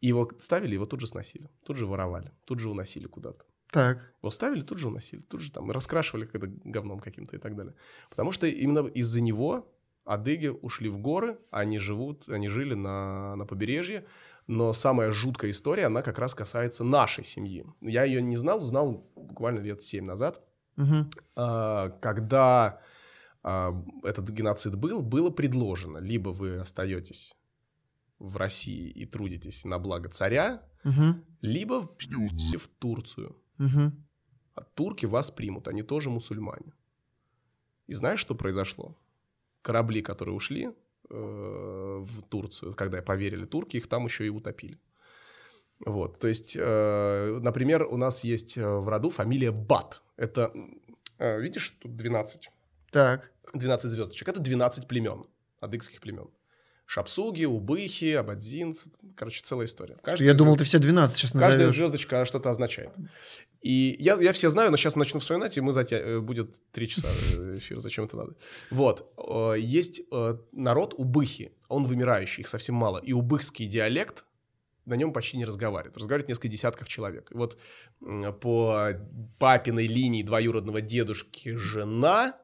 И его ставили, его тут же сносили, тут же воровали, тут же уносили куда-то. Так. Его ставили, тут же уносили, тут же там раскрашивали когда говном каким-то и так далее. Потому что именно из-за него адыги ушли в горы, они живут, они жили на, на побережье, но самая жуткая история, она как раз касается нашей семьи. Я ее не знал, узнал буквально лет 7 назад, Мгм. а, когда а, этот геноцид был, было предложено, либо вы остаетесь в России и трудитесь на благо царя, Мгм. либо в Турцию. Мгм. А турки вас примут, они тоже мусульмане. И знаешь, что произошло? Корабли, которые ушли э, в Турцию, когда поверили турки, их там еще и утопили. Вот, то есть, э, например, у нас есть э, в роду фамилия Бат. Это, видишь, тут 12, Так. 12 звездочек. Это 12 племен, адыгских племен. Шапсуги, Убыхи, Абадзинцы, короче, целая история. Каждая Я думал, звезд- ты все 12 сейчас Каждая назовешь. звездочка что-то означает. И я, я все знаю, но сейчас начну вспоминать, и мы затя... э, будет три часа э, эфир, зачем это надо. Вот. э, Есть народ убыхи, он вымирающий, их совсем мало. И убыхский диалект, на нем почти не разговаривают. Разговаривают несколько десятков человек. И вот по папиной линии двоюродного дедушки жена,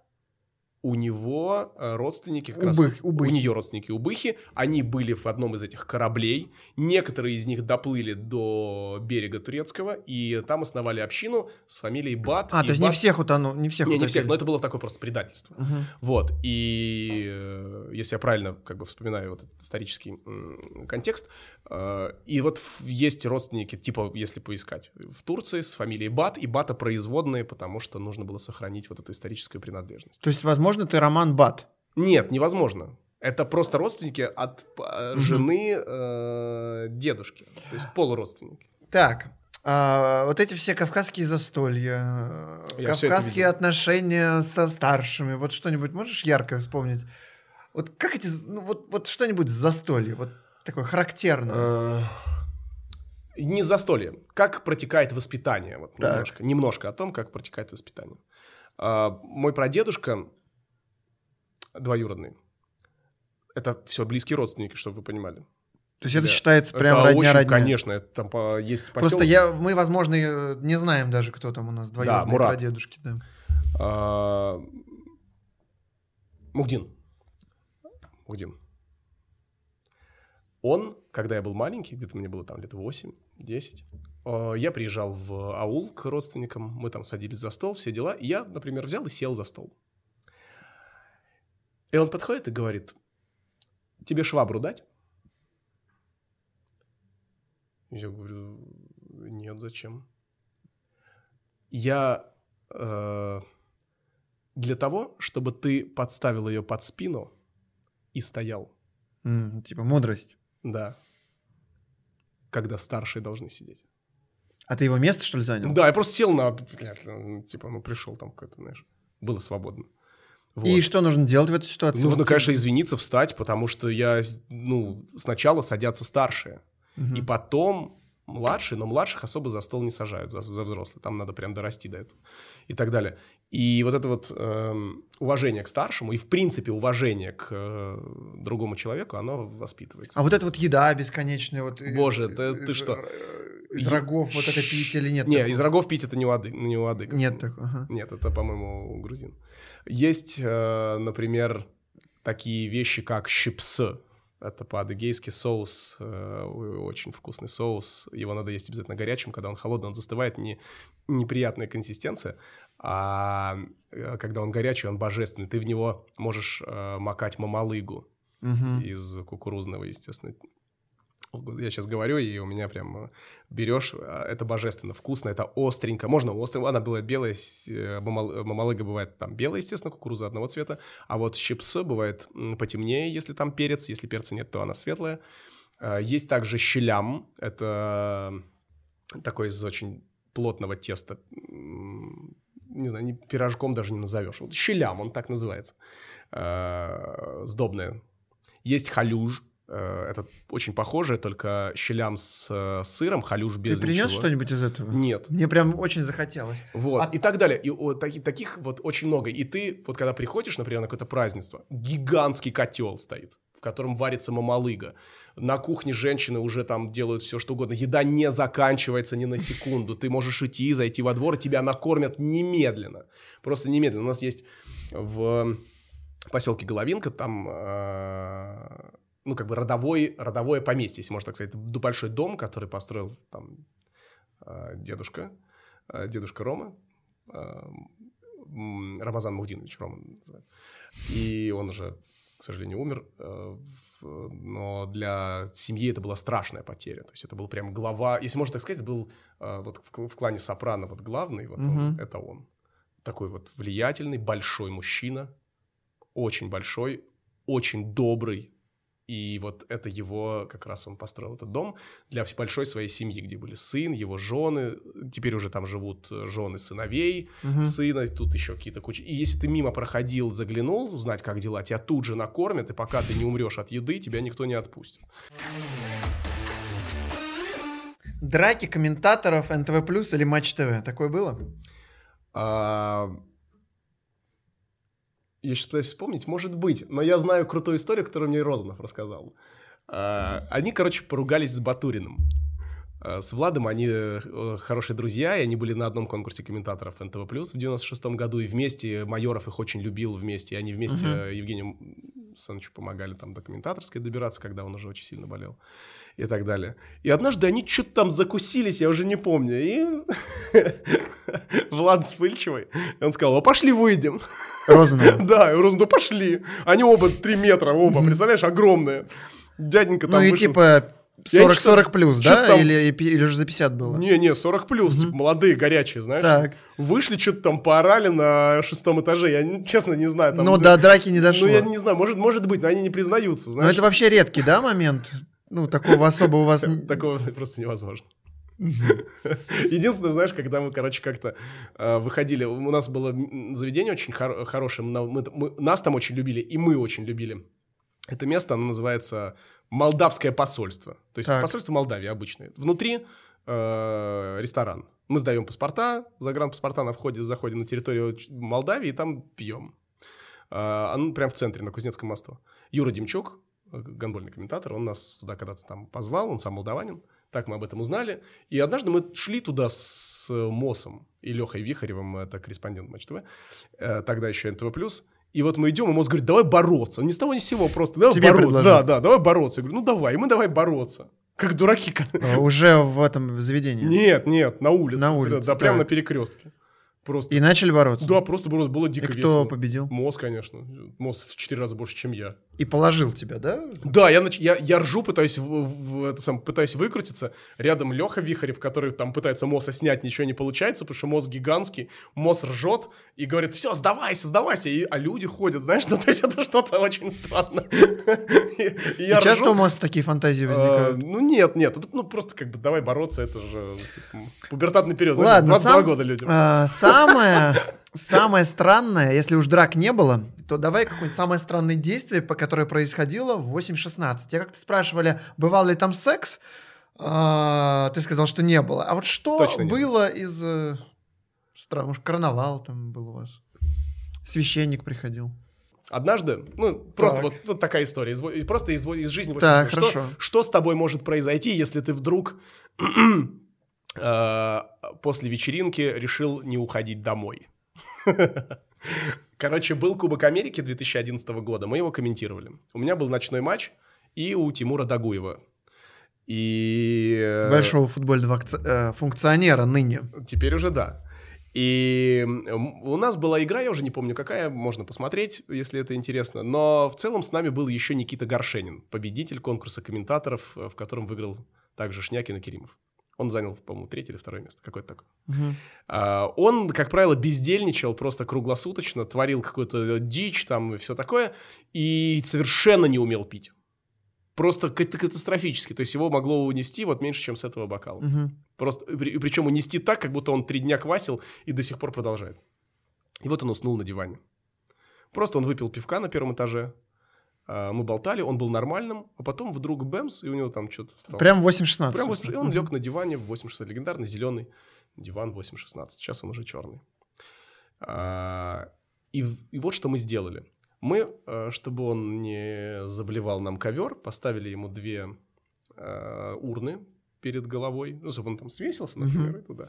у него э, родственники как раз... Убых- У убыхи. нее родственники убыхи. Они были в одном из этих кораблей. Некоторые из них доплыли до берега турецкого, и там основали общину с фамилией Бат. А, то есть не Бат- всех утонул, не всех Не, не всех, но это было такое просто предательство. Мгм. Вот, и э, если я правильно как бы вспоминаю вот этот исторический контекст, э, и вот есть родственники, типа, если поискать, в Турции с фамилией Бат, и Бата производные, потому что нужно было сохранить вот эту историческую принадлежность. То есть, возможно, ты Роман Бат. Нет, невозможно. Это просто родственники от э, жены э, дедушки, то есть полуродственники. Так, а, вот эти все кавказские застолья, Я кавказские отношения со старшими, вот что-нибудь можешь ярко вспомнить? Вот как эти, ну, вот, вот что-нибудь с застолья, вот такое характерное. Э, Не застолье. Как протекает воспитание? Вот Так. немножко, немножко о том, как протекает воспитание. А, Мой прадедушка двоюродный. Это все близкие родственники, чтобы вы понимали. То есть это да. считается прям это родня очень, родня. конечно, это там по- есть Просто поселок. я, мы, возможно, и не знаем даже, кто там у нас двоюродные Мурат. прадедушки. Да. А, Мугдин. Мугдин. Он, когда я был маленький, где-то мне было там лет 8-10, э, я приезжал в аул к родственникам, мы там садились за стол, все дела, и я, например, взял и сел за стол. И он подходит и говорит, тебе швабру дать? Я говорю, нет, зачем? Я э, для того, чтобы ты подставил ее под спину и стоял. М, Типа мудрость. Да. Когда старшие должны сидеть. А ты его место, что ли, занял? Да, я просто сел на... Типа, ну, пришел там какой-то, знаешь. Было свободно. Вот. И что нужно делать в этой ситуации? Нужно, Вот конечно, ты- извиниться, встать, потому что я, ну, сначала садятся старшие, Мгм. и потом младшие, но младших особо за стол не сажают, за, за взрослые. Там надо прям дорасти до этого. И так далее. И вот это вот эм, уважение к старшему и, в принципе, уважение к э, другому человеку, оно воспитывается. А вот эта вот еда бесконечная, вот Боже, из- ты из- что? э, Из рогов вот это пить или нет? Не, такого? из рогов пить это не у, ады, не у адыгов. Нет такого. ага. Нет, это, по-моему, у грузин. Есть, э, например, такие вещи, как щипсы. Это по-адыгейски соус, э, очень вкусный соус. Его надо есть обязательно горячим. Когда он холодный, он застывает, не, неприятная консистенция. А э, когда он горячий, он божественный. Ты в него можешь макать мамалыгу Мгм. из кукурузного, естественно. Я сейчас говорю, и у меня прям берешь, а, это божественно вкусно, это остренько. Можно острым, она бывает белая, э, мамал- мамалыга бывает там белая, естественно, кукуруза одного цвета, а вот щипсы бывает потемнее, если там перец, если перца нет, то она светлая. А, Есть также щелям, это такой из очень плотного теста, не знаю, ни пирожком даже не назовешь. Вот щелям, он так называется, э, сдобное. Есть халюж, это очень похоже, только щелям с э, сыром, халюж Ты без принес ничего. что-нибудь из этого? Нет. Мне прям очень захотелось. Вот, А- и так далее. И вот таки- таких вот очень много. И ты, вот когда приходишь, например, на какое-то празднество, гигантский котел стоит, в котором варится мамалыга. На кухне женщины уже там делают все, что угодно. Еда не заканчивается ни на секунду. Ты можешь идти, зайти во двор, тебя накормят немедленно. Просто немедленно. У нас есть в поселке Головинка, там, э, ну, как бы родовой, родовое поместье, если можно так сказать. Это большой дом, который построил там э, дедушка, э, дедушка Рома, э, Рамазан Мухдинович Рома называют. И он уже, к сожалению, умер. Но для семьи это была страшная потеря. То есть это был прям глава, если можно так сказать, это был вот в, кл- в клане Сопрано вот главный, вот он, Мгм. это он. Такой вот влиятельный, большой мужчина, очень большой, очень добрый. И вот это его, как раз он построил этот дом для большой своей семьи, где были сын, его жены, теперь уже там живут э, жены сыновей, Мгм. сына, тут еще какие-то кучи. И если ты мимо проходил, заглянул, узнать, как дела, тебя тут же накормят, и пока ты не умрешь от еды, тебя никто не отпустит. Драки комментаторов НТВ Плюс или Матч ТВ. Такое было? А, Я сейчас пытаюсь вспомнить, может быть, но я знаю крутую историю, которую мне Розанов рассказал. А, Они, короче, поругались с Батуриным. А, С Владом они э, хорошие друзья, и они были на одном конкурсе комментаторов НТВ+, в 96 году, и вместе, Майоров их очень любил вместе, и они вместе э, Евгению Санычу помогали там до комментаторской добираться, когда он уже очень сильно болел, и так далее. И однажды они что-то там закусились, я уже не помню, и Влад вспыльчивый, он сказал, а пошли выйдем. Розанов. Да, и Роза, ну пошли. Они оба 3 метра, оба, представляешь, огромные. Дяденька Ну там и вышел. типа Я 40, чё-то- 40 плюс, да? там- Или, или уже за 50 было? Не-не, 40 плюс, Мгм. типа, молодые, горячие, знаешь. Так. Вышли, что-то там поорали на шестом этаже. Я честно не знаю. Там, Но до драки не Ну, дошло. я не знаю, может, может быть, но они не признаются, Но знаешь. это вообще редкий, да, момент? Ну, такого особо у вас... Такого просто невозможно. Единственное, знаешь, когда мы, короче, как-то э, выходили, у нас было заведение очень хор- хорошее, мы, мы- нас там очень любили, и мы очень любили. Это место, оно называется Молдавское посольство. То есть Так. посольство Молдавии обычное. Внутри э, ресторан. Мы сдаем паспорта, загранпаспорта на входе, заходим на территорию Молдавии и там пьем. А, оно прям в центре, на Кузнецком мосту. Юра Демчук, э, гандбольный комментатор, он нас туда когда-то там позвал, он сам молдаванин. Так мы об этом узнали. И однажды мы шли туда с э, МОСом и Лехой Вихаревым, это корреспондент Матч ТВ, э, тогда еще НТВ+. И вот мы идем, и МОС говорит, давай бороться. Ни с того ни с сего, просто давай Тебе бороться. предложил. Да, да, давай бороться. Я говорю, ну давай, и мы давай бороться. Как дураки. А, Уже в этом заведении. Нет, нет, на улице. На улице, Да, прямо так. на перекрестке. Просто. И начали бороться? Да, просто было, было И дико кто весело. победил? МОЗ, конечно. МОЗ в четыре раза больше, чем я. И положил тебя, да? Да, я, нач... я, я ржу, пытаюсь, в, в- это сам, пытаюсь выкрутиться. Рядом Леха Вихарев, который там пытается Моса снять, ничего не получается, потому что Мос гигантский. Мос ржет и говорит, все, сдавайся, сдавайся. И, а люди ходят, знаешь, ну то есть это что-то очень странно. И- и я часто ржу. у Моса такие фантазии А, возникают? Ну нет, нет, это, ну просто как бы давай бороться, это же типа, пубертатный период. знаешь, Ладно, 22 сам- года людям. А, самое, самое странное, если уж драк не было, то давай какое-нибудь самое странное действие, по которое происходило в 8.16. Тебя как-то спрашивали, бывал ли там секс? А, ты сказал, что не было. А вот что Точно было из... э, Странно, может, карнавал там был у вас? Священник приходил. Однажды, ну, просто Так. вот, вот такая история, из, просто из, из жизни. Так, 80. Что- хорошо. Что, с тобой может произойти, если ты вдруг э, после вечеринки решил не уходить домой? Короче, был Кубок Америки 2011 года, мы его комментировали. У меня был ночной матч и у Тимура Дагуева. И... э, Большого футбольного э, функционера ныне. Теперь уже да. И у нас была игра, я уже не помню какая, можно посмотреть, если это интересно. Но в целом с нами был еще Никита Горшенин, победитель конкурса комментаторов, э, в котором выиграл также Шнякин и Керимов. Он занял, по-моему, третье или второе место, какое-то такое. Мгм. А, Он, как правило, бездельничал просто круглосуточно, творил какую-то дичь там и все такое, и совершенно не умел пить. Просто кат- катастрофически. То есть его могло унести вот меньше, чем с этого бокала. Мгм. Просто, при- причем унести так, как будто он три дня квасил и до сих пор продолжает. И вот он уснул на диване. Просто он выпил пивка на первом этаже, мы болтали, он был нормальным, а потом вдруг бэмс, и у него там что-то стало. Прям 8.16. Прям 8, и он лег на диване в 8.16, легендарный зеленый диван 8.16, сейчас он уже черный. А, и, и вот что мы сделали. Мы, э, чтобы он не заблевал нам ковер, поставили ему две урны перед головой, ну, чтобы он там свесился, например, Мгм. и туда,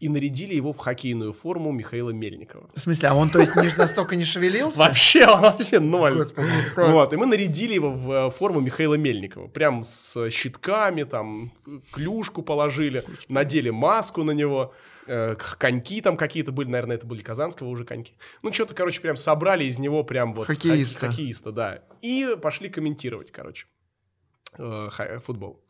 и нарядили его в хоккейную форму Михаила Мельникова. В смысле, а он, то есть, не- настолько не шевелился? Вообще, вообще ноль. Господи, так. Вот, и мы нарядили его в э, форму Михаила Мельникова. Прям с щитками, там, клюшку положили, надели маску на него, э, коньки там какие-то были, наверное, это были казанского уже коньки. Ну, что-то, короче, прям собрали из него прям вот... Хоккеиста. хок- Хоккеиста, да. И пошли комментировать, короче, э, футбол.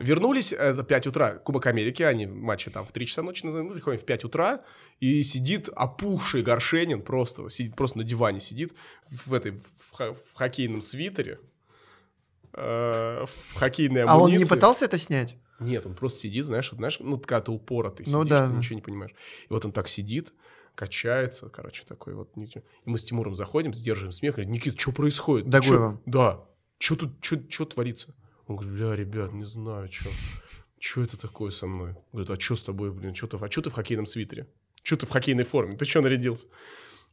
Вернулись, это 5 утра, Кубок Америки, они матчи там в 3 часа ночи, назовем, ну, приходим в 5 утра, и сидит опухший Горшенин, просто, сидит, просто на диване сидит, в этой, в, в хоккейном свитере, э, в хоккейной А он не амуниции. пытался это снять? Нет, он просто сидит, знаешь, вот знаешь, ну, когда ты упоротый Ну сидишь, да, ты ничего не понимаешь. И вот он так сидит, качается, короче, такой вот. И мы с Тимуром заходим, сдерживаем смех, говорит, Никит, что происходит? Чё?» Да. Что тут, что творится? Он говорит, бля, ребят, не знаю, что. Что это такое со мной? Говорит, а что с тобой, блин, что ты, а что ты в хоккейном свитере? Что ты в хоккейной форме? Ты что нарядился?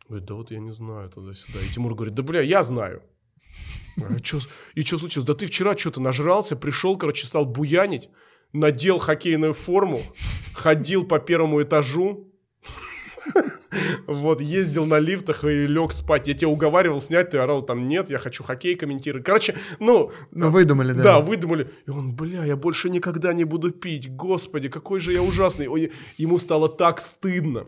Говорит, да вот я не знаю, туда-сюда. И Тимур говорит, да бля, я знаю. А чё и что случилось? Да ты вчера что-то нажрался, пришел, короче, стал буянить, надел хоккейную форму, ходил по первому этажу, вот, ездил на лифтах и лег спать. Я тебя уговаривал снять, ты орал там, нет, я хочу хоккей комментировать. Короче, ну, Ну, выдумали, да. да, выдумали. И он, бля, я больше никогда не буду пить. Господи, какой же я ужасный. Ой, ему стало так стыдно.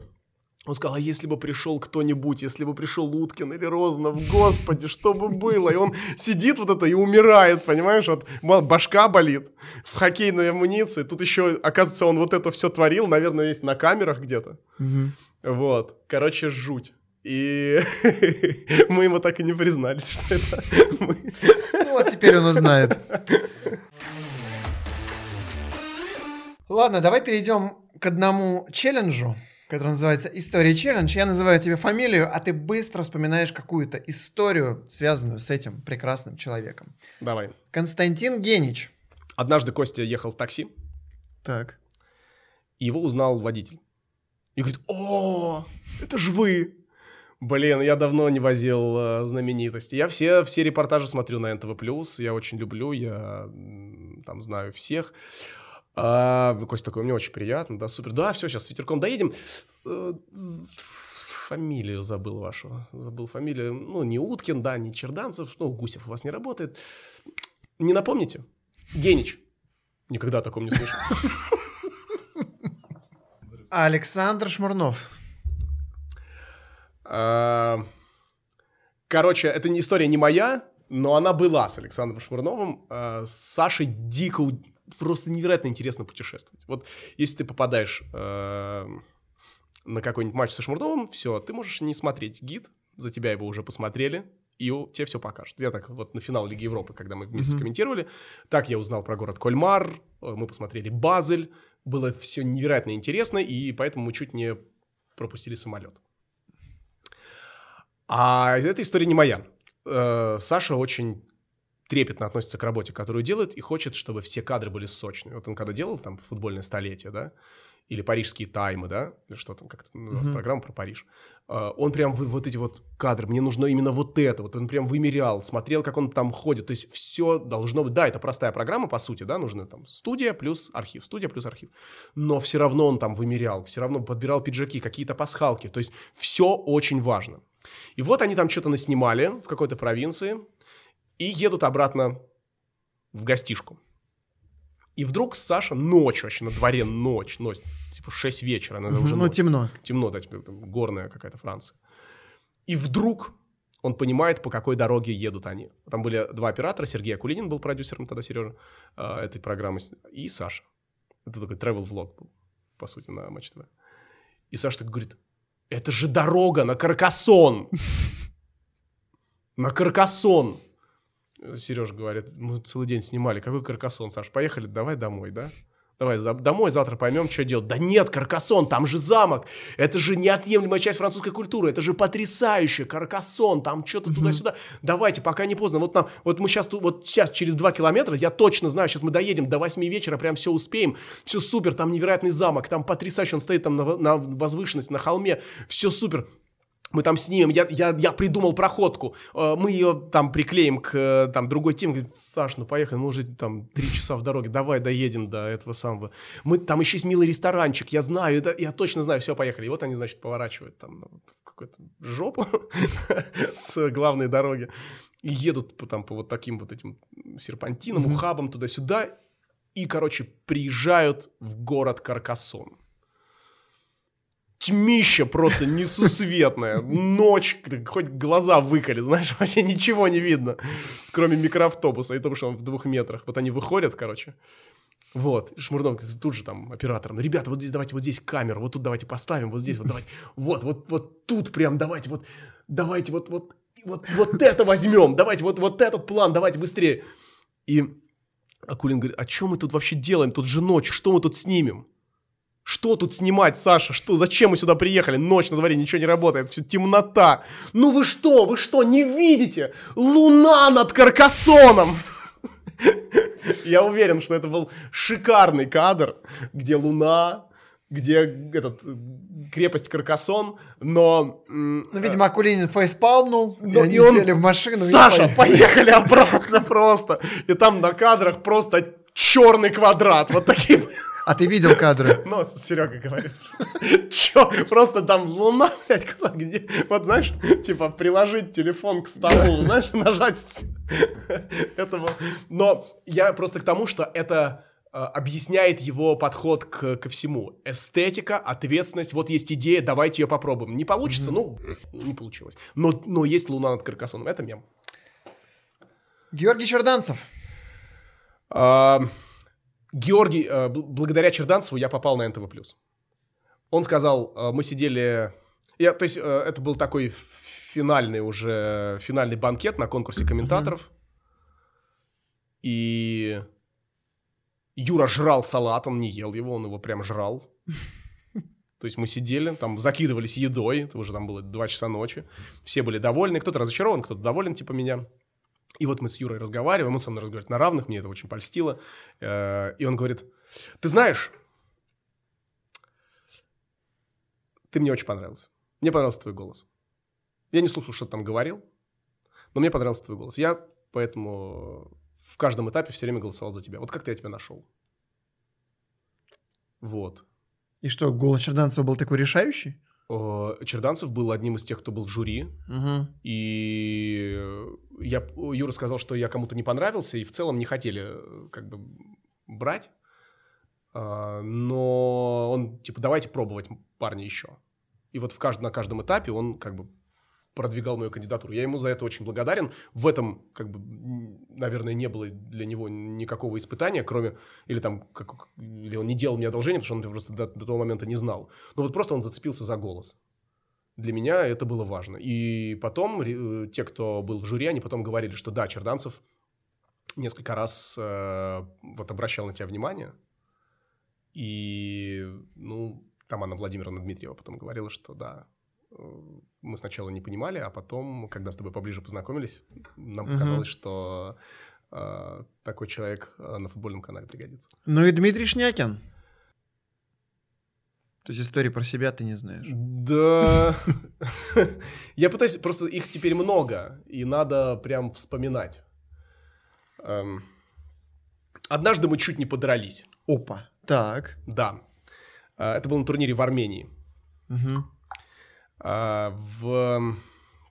Он сказал, а если бы пришел кто-нибудь, если бы пришел Уткин или Розанов, господи, что бы было? И он сидит вот это и умирает, понимаешь? Вот ма- башка болит в хоккейной амуниции. Тут еще, оказывается, он вот это все творил, наверное, есть на камерах где-то. Мгм. Вот, короче, жуть. И мы ему так и не признались, что это мы. Ну, вот теперь он узнает. Ладно, давай перейдем к одному челленджу, который называется «История челлендж». Я называю тебе фамилию, а ты быстро вспоминаешь какую-то историю, связанную с этим прекрасным человеком. Давай. Константин Генич. Однажды Костя ехал в такси, Так. его узнал водитель. И говорит, о, это ж вы. Блин, я давно не возил э, знаменитости. Я все, все репортажи смотрю на НТВ+, я очень люблю, я там знаю всех. А, Костя такой, мне очень приятно, да, супер. Да, все, сейчас с ветерком доедем. Э, Фамилию забыл вашу, забыл фамилию. Ну, не Уткин, да, не Черданцев, ну, Гусев у вас не работает. Не напомните? Генич. Никогда о таком не слышал. Александр Шмурнов. А, Короче, это не история не моя, но она была с Александром Шмурновым. Э, с Сашей дико, просто невероятно интересно путешествовать. Вот если ты попадаешь э, на какой-нибудь матч со Шмурновым, все, ты можешь не смотреть гид, за тебя его уже посмотрели, и тебе все покажут. Я так вот на финал Лиги Европы, когда мы вместе Мгм. комментировали, так я узнал про город Кольмар, э, мы посмотрели Базель, было все невероятно интересно, и поэтому мы чуть не пропустили самолет. А эта история не моя. Э, Саша очень трепетно относится к работе, которую делает, и хочет, чтобы все кадры были сочные. Вот он когда делал там футбольное столетие, да, или парижские таймы, да, или что там, как это называлось, Мгм. программа про Париж. Э, Он прям вот эти вот кадры, мне нужно именно вот это, вот он прям вымерял, смотрел, как он там ходит, то есть все должно быть, да, это простая программа, по сути, да, нужно там студия плюс архив, студия плюс архив, но все равно он там вымерял, все равно подбирал пиджаки, какие-то пасхалки, то есть все очень важно. И вот они там что-то наснимали в какой-то провинции и едут обратно в гостишку. И вдруг Саша ночь вообще, на дворе ночь, ночь, типа 6 вечера, наверное, уже Ну, ночь. темно. темно, да, типа, там, горная какая-то Франция. И вдруг он понимает, по какой дороге едут они. Там были два оператора, Сергей Акулинин был продюсером тогда, Сережа, э, этой программы, и Саша. Это такой travel влог был, по сути, на Матч ТВ. И Саша так говорит, это же дорога на Каркасон! На Каркасон! Сережа говорит, мы целый день снимали, какой Каркасон, Саш, поехали, давай домой, да? Давай за- домой, завтра поймем, что делать. Да нет, Каркасон, там же замок. Это же неотъемлемая часть французской культуры. Это же потрясающе. Каркасон, там что-то туда-сюда. Давайте, пока не поздно. Вот, нам, вот мы сейчас, вот сейчас через два километра, я точно знаю, сейчас мы доедем до 8 вечера, прям все успеем. Все супер, там невероятный замок, там потрясающе, он стоит там на, на возвышенности, на холме. Все супер. Мы там снимем, я, я, я придумал проходку, Э, мы ее там приклеим к э, там, другой теме. Говорит, Саш, ну поехали, мы уже там три часа в дороге, давай доедем до этого самого. Мы, там еще есть милый ресторанчик, я знаю, это, я точно знаю, все, поехали. И вот они, значит, поворачивают там ну, в какую-то жопу с главной дороги и едут по, там, по вот таким вот этим серпантинам, ухабам туда-сюда и, короче, приезжают в город Каркасон тьмища просто несусветная. Ночь, хоть глаза выколи, знаешь, вообще ничего не видно, кроме микроавтобуса, и то, потому что он в двух метрах. Вот они выходят, короче. Вот, и Шмурнов тут же там оператором, ребята, вот здесь давайте, вот здесь камеру, вот тут давайте поставим, вот здесь вот давайте, вот, вот, вот тут прям давайте, вот, давайте, вот, вот, вот, вот это возьмем, давайте, вот, вот этот план, давайте быстрее. И Акулин говорит, а что мы тут вообще делаем, тут же ночь, что мы тут снимем? Что тут снимать, Саша? Что? Зачем мы сюда приехали? Ночь на дворе, ничего не работает, все темнота. Ну вы что, вы что, не видите? Луна над Каркасоном! Я уверен, что это был шикарный кадр, где луна, где этот, э, крепость Каркасон, но... Ну, видимо, Акулинин фейспалмнул, и Ну, они и он- сели в машину. и Саша, поехали. поехали обратно просто. И там на кадрах просто черный квадрат. Вот такие А ты видел кадры? Ну, Серега говорит. Че, просто там луна, блядь, куда, где? Вот знаешь, типа приложить телефон к столу, знаешь, нажать. Это было. Но я просто к тому, что это э, объясняет его подход к, ко всему. Эстетика, ответственность, вот есть идея, давайте ее попробуем. Не получится, ну, не получилось. Но, но есть луна над Каркасоном, это мем. Георгий Черданцев. А, Георгий, э, бл- благодаря Черданцеву я попал на НТВ+. Он сказал, э, мы сидели... Я, то есть э, это был такой финальный уже, финальный банкет на конкурсе комментаторов. И Юра жрал салат, он не ел его, он его прям жрал. То есть мы сидели, там закидывались едой, это уже там было 2 часа ночи. Все были довольны, кто-то разочарован, кто-то доволен, типа меня. И вот мы с Юрой разговариваем, он со мной разговаривает на равных, мне это очень польстило. Э, И он говорит, ты знаешь, ты мне очень понравился. Мне понравился твой голос. Я не слушал, что ты там говорил, но мне понравился твой голос. Я поэтому в каждом этапе все время голосовал за тебя. Вот как ты я тебя нашел? Вот. И что, голос Черданцева был такой решающий? Э, Черданцев был одним из тех, кто был в жюри, Угу. И э, я, Юра сказал, что я кому-то не понравился, и в целом не хотели э, как бы брать. А, Но он, типа, давайте пробовать парня еще. И вот в кажд- на каждом этапе он как бы продвигал мою кандидатуру. Я ему за это очень благодарен. В этом, как бы, наверное, не было для него никакого испытания, кроме... Или там, как, или он не делал мне одолжение, потому что он просто до, до того момента не знал. Но вот просто он зацепился за голос. Для меня это было важно. И потом э, те, кто был в жюри, они потом говорили, что да, Черданцев несколько раз э, вот обращал на тебя внимание. И, ну, там Анна Владимировна Дмитриева потом говорила, что да, мы сначала не понимали, а потом, когда с тобой поближе познакомились, нам Мгм. показалось, что э, такой человек э, на футбольном канале пригодится. Ну и Дмитрий Шнякин. То есть истории про себя ты не знаешь. Да. Я пытаюсь, просто их теперь много, и надо прям вспоминать. Эм, Однажды мы чуть не подрались. Опа. Так. Да. Э, Это было на турнире в Армении. Мгм. А, в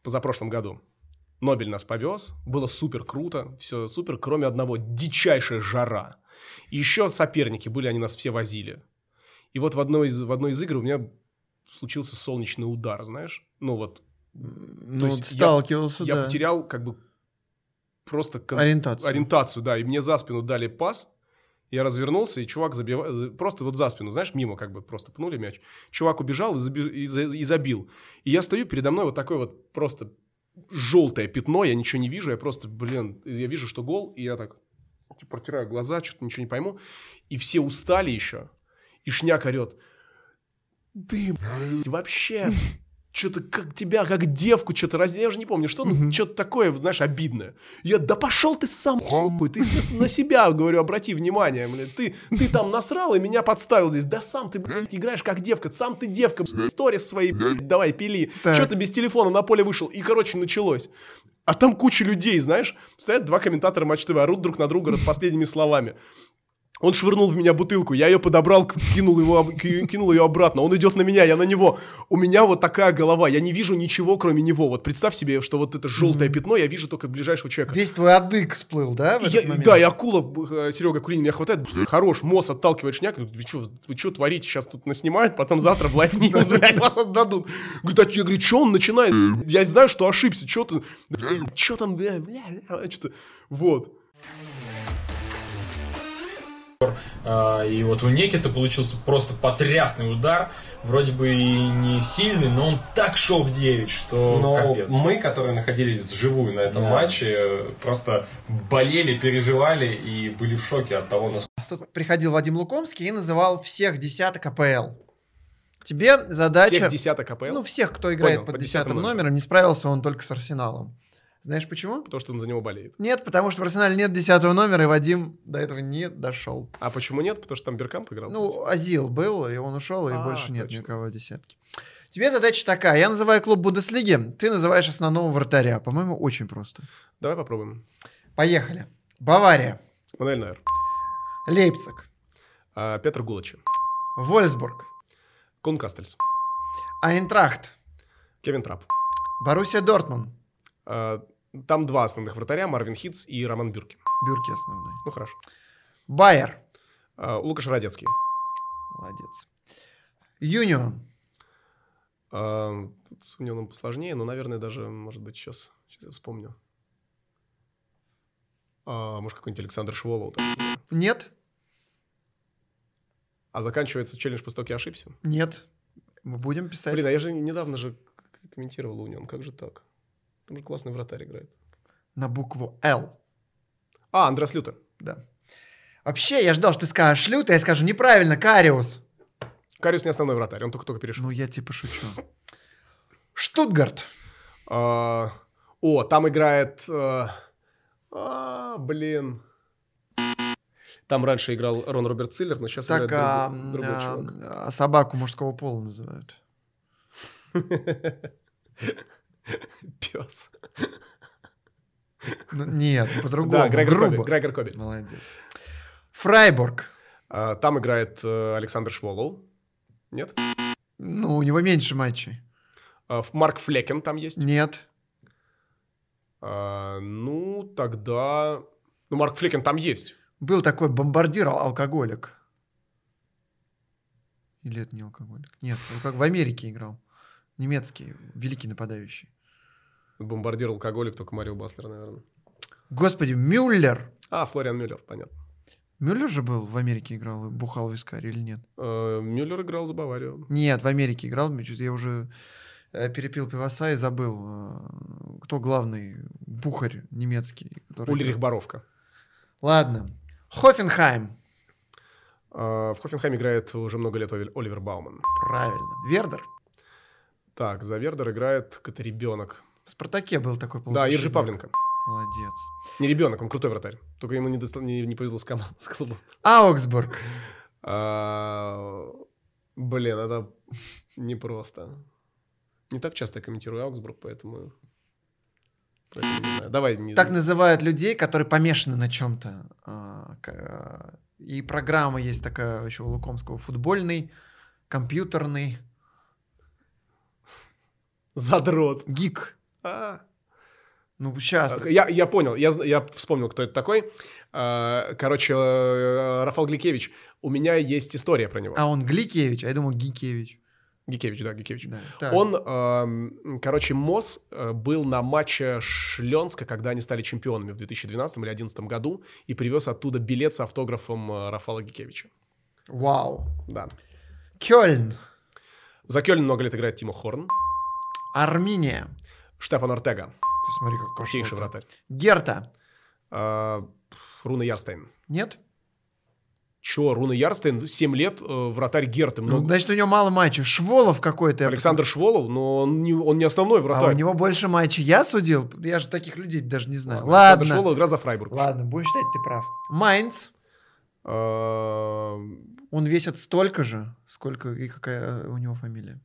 позапрошлом году. Нобель нас повез, было супер круто, все супер, кроме одного, дичайшая жара. И еще соперники были, они нас все возили. И вот в одной из, в одной из игр у меня случился солнечный удар, знаешь? Ну вот, Ну, есть я- сталкивался, я да. потерял как бы просто кон- Ориентацию. ориентацию, да, и мне за спину дали пас, я развернулся, и чувак забивает, просто вот за спину, знаешь, мимо как бы просто пнули мяч. Чувак убежал и, заби- и за- и забил. И я стою, передо мной вот такое вот просто желтое пятно, я ничего не вижу, я просто, блин, я вижу, что гол, и я так типа, протираю глаза, что-то ничего не пойму. И все устали еще, и шняк орет. Блядь, вообще, что-то как тебя, как девку, что-то раз... Я уже не помню, что, ну, что-то такое, знаешь, обидное. Я, да пошел ты сам, хуй, ты на, на себя, говорю, обрати внимание, блин, ты, ты там насрал и меня подставил здесь, да сам ты, блядь, играешь как девка, сам ты девка, блядь, сторис свои, блядь, давай, пили, что ты без телефона на поле вышел, и, короче, началось. А там куча людей, знаешь, стоят два комментатора Матч ТВ, орут друг на друга с последними словами. Он швырнул в меня бутылку, я ее подобрал, кинул, его, кинул ее обратно. Он идет на меня, я на него. У меня вот такая голова, я не вижу ничего, кроме него. Вот представь себе, что вот это желтое пятно, я вижу только ближайшего человека. Весь твой адык всплыл, да, в И этот я- момент? да, и акула, э, Серега Кулинин меня хватает, хорош, Мосс отталкивает шняк, говорит, вы что, вы что творите, сейчас тут наснимают, потом завтра в Life News, блядь, вас отдадут. Говорит, а я говорю, что он начинает? Я знаю, что ошибся, что ты, что там, бля, бля, что-то, вот. А, И вот у Некита получился просто потрясный удар. Вроде бы и не сильный, но он так шел в 9, что Но капец. мы, которые находились вживую на этом Да. матче, просто болели, переживали и были в шоке от того, насколько Тут приходил Вадим Лукомский и называл всех десяток АПЛ. Тебе задача... Всех десяток АПЛ, Ну, всех, кто играет Понял, под по десятым десятому номером, не справился он только с Арсеналом. Знаешь почему? потому что он за него болеет. Нет, потому что в Арсенале нет десятого номера, и Вадим до этого не дошел. А почему нет? Потому что там Беркамп играл. Ну, Азил был, и он ушел, и А, больше нет точно. никого десятки. Тебе задача такая. Я называю клуб Бундеслиги, ты называешь основного вратаря. По-моему, очень просто. Давай попробуем. Поехали. Бавария, Мануэль Нойер. Лейпциг, А, Петр Гулачи. Вольсбург, Кон Кастельс. Айнтрахт, Кевин Трап. Боруссия Дортмунд, Там два основных вратаря, Марвин Хитц и Роман Бюрки. Бюрки основной. Ну, хорошо. Байер, А, Лукаш Радецкий. молодец. Юнион, А, с Унионом посложнее, но, наверное, даже, может быть, сейчас, сейчас я вспомню. А, может, какой-нибудь Александр Шволов. нет, А заканчивается челлендж «После того, как я ошибся». нет. Мы будем писать. Блин, а я же недавно же комментировал Унион. Как же так? Там же классный вратарь играет. на букву «Л». А, Андрес Люта. Да. Вообще, я ждал, что ты скажешь Люта, я скажу неправильно, Кариус. Кариус не основной вратарь, он только-только перешел. Ну, я типа шучу. Штутгарт. А, О, там играет... э, а, блин. Там раньше играл Рон Роберт Силлер, но сейчас Так, играет а, другой, другой а, чувак. а собаку мужского пола называют. Пес. Ну, нет, по-другому. Да, Грегор грубо. Кобель. Грегор Кобель. Молодец. Фрайбург. А, Там играет э, Александр Шволов. Нет? Ну, у него меньше матчей. А, Марк Флекен там есть. Нет. А, Ну, тогда... Ну, Марк Флекен там есть. Был такой бомбардир, ал- алкоголик. Или это не алкоголик? Нет, он как в Америке играл. Немецкий, великий нападающий. Бомбардир алкоголик, только Марио Баслер, наверное. Господи, Мюллер. А, Флориан Мюллер, понятно. Мюллер же был в Америке играл, бухал в Искаре или нет? Э, Мюллер играл за Баварию. Нет, в Америке играл. Я уже э, перепил пивоса и забыл, э, кто главный бухарь немецкий. который Ульрих. Боровка. Ладно. Хофенхайм. Э, В Хофенхайме играет уже много лет Оли- Оливер Бауман. Правильно. Вердер. Так, за Вердер играет какой-то ребенок. В Спартаке был такой Да. Иржи Павленко. Молодец. Не ребенок, он крутой вратарь. Только ему не, достал- не- не повезло с, с клубом. Аугсбург. А, Блин, это непросто. Не так часто комментирую Аугсбург, поэтому... поэтому не знаю. Давай. не- Так называют людей, которые помешаны на чем-то. А, И программа есть такая еще у Лукомского. Футбольный, компьютерный, Задрот. гик. А. Ну, сейчас. Я, я понял, я, я вспомнил, кто это такой. А, Короче, э, Рафал Гликевич, у меня есть история про него. А он Гликевич, а я думал Гикевич. Гикевич, да, Гикевич. Да. Так. Он, короче, МОЗ э, был на матче Шленска, когда они стали чемпионами в 2012 или 2011 году, и привез оттуда билет с автографом э, Рафала Гикевича. Вау. Да. Кёльн. За Кёльн много лет играет Тимо Хорн. Арминия. Штефан Ортега, Ты смотри, как крутейший пошло. вратарь. Герта. Э, Руна Ярстейн. Нет? Чё, Руна Ярстейн, 7 лет, э, вратарь Герты. Ну, много. значит, у него мало матчей. Шволов какой-то. Александр Шволов, но он не, он не основной А вратарь. у него больше матчей. Я судил? Я же таких людей даже не знаю. Ладно, Александр Ладно. Шволов играет за Фрайбург. Ладно, будешь считать, ты прав. Майнц. Э, Он весит столько же, сколько и какая у него фамилия.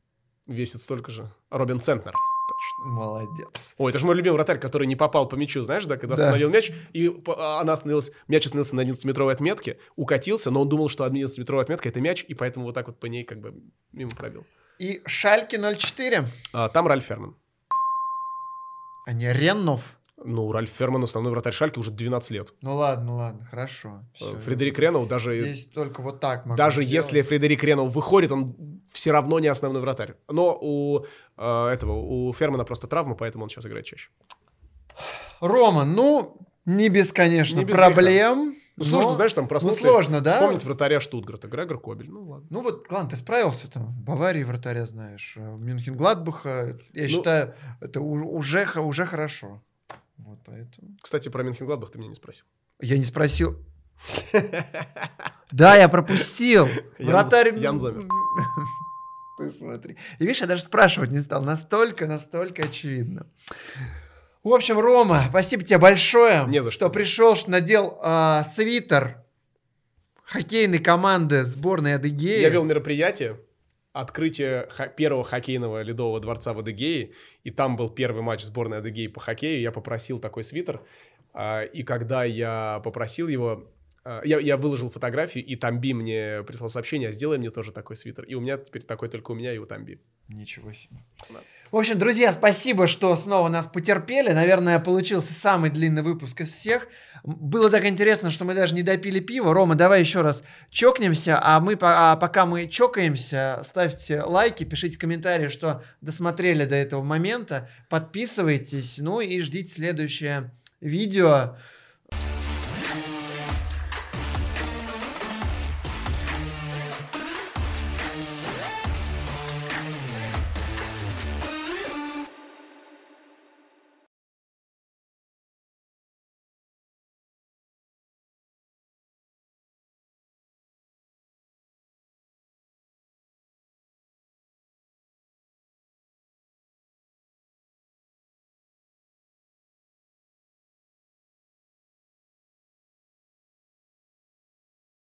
Весит столько же. Робин Центнер. Точно. Молодец. Ой, это же мой любимый вратарь, который не попал по мячу, знаешь, да, когда Да. остановил мяч, и а, она остановилась, мяч остановился на 11-метровой отметке, укатился, но он думал, что 11-метровая отметка — это мяч, и поэтому вот так вот по ней как бы мимо пробил. И Шальки 04. А, там Ральф Ферман. А не Реннов. Ну, Ральф Ферман основной вратарь Шальки уже 12 лет. Ну ладно, ладно, хорошо. Э, Фредерик Ренау даже, Здесь только вот так даже сделать. если Фредерик Ренау выходит, он все равно не основной вратарь. Но у э, этого, у Фермана просто травма, поэтому он сейчас играет чаще. Рома, ну, не без, конечно, Не без проблем. Ну, сложно, но- знаешь, там проснуться, Ну, сложно, да? вспомнить вратаря Штутгарта, Грегор Кобель, ну ладно. Ну вот, ладно, ты справился там. Баварии вратаря знаешь. э, Мюнхен Гладбаха. Я Ну- считаю, это уже, уже хорошо. Вот поэтому. Кстати, про Мюнхен-Гладбах ты меня не спросил. Я не спросил. Да, я пропустил. Вратарь... Ян Зомер. Ты смотри. И видишь, я даже спрашивать не стал. Настолько, настолько очевидно. В общем, Рома, спасибо тебе большое, Не за что. что пришел, что надел а, свитер хоккейной команды сборной Адыгеи. Я вел мероприятие, открытие первого хоккейного ледового дворца в Адыгее, и там был первый матч сборной Адыгеи по хоккею. Я попросил такой свитер, а, и когда я попросил его, я, я выложил фотографию, и Тамби мне прислал сообщение, «А сделай мне тоже такой свитер. И у меня теперь такой только у меня и у Тамби. Ничего себе. Да. В общем, друзья, спасибо, что снова нас потерпели. Наверное, получился самый длинный выпуск из всех. Было так интересно, что мы даже не допили пиво. Рома, давай еще раз чокнемся. А мы, а пока мы чокаемся, ставьте лайки, пишите комментарии, что досмотрели до этого момента. Подписывайтесь. Ну и ждите следующее видео.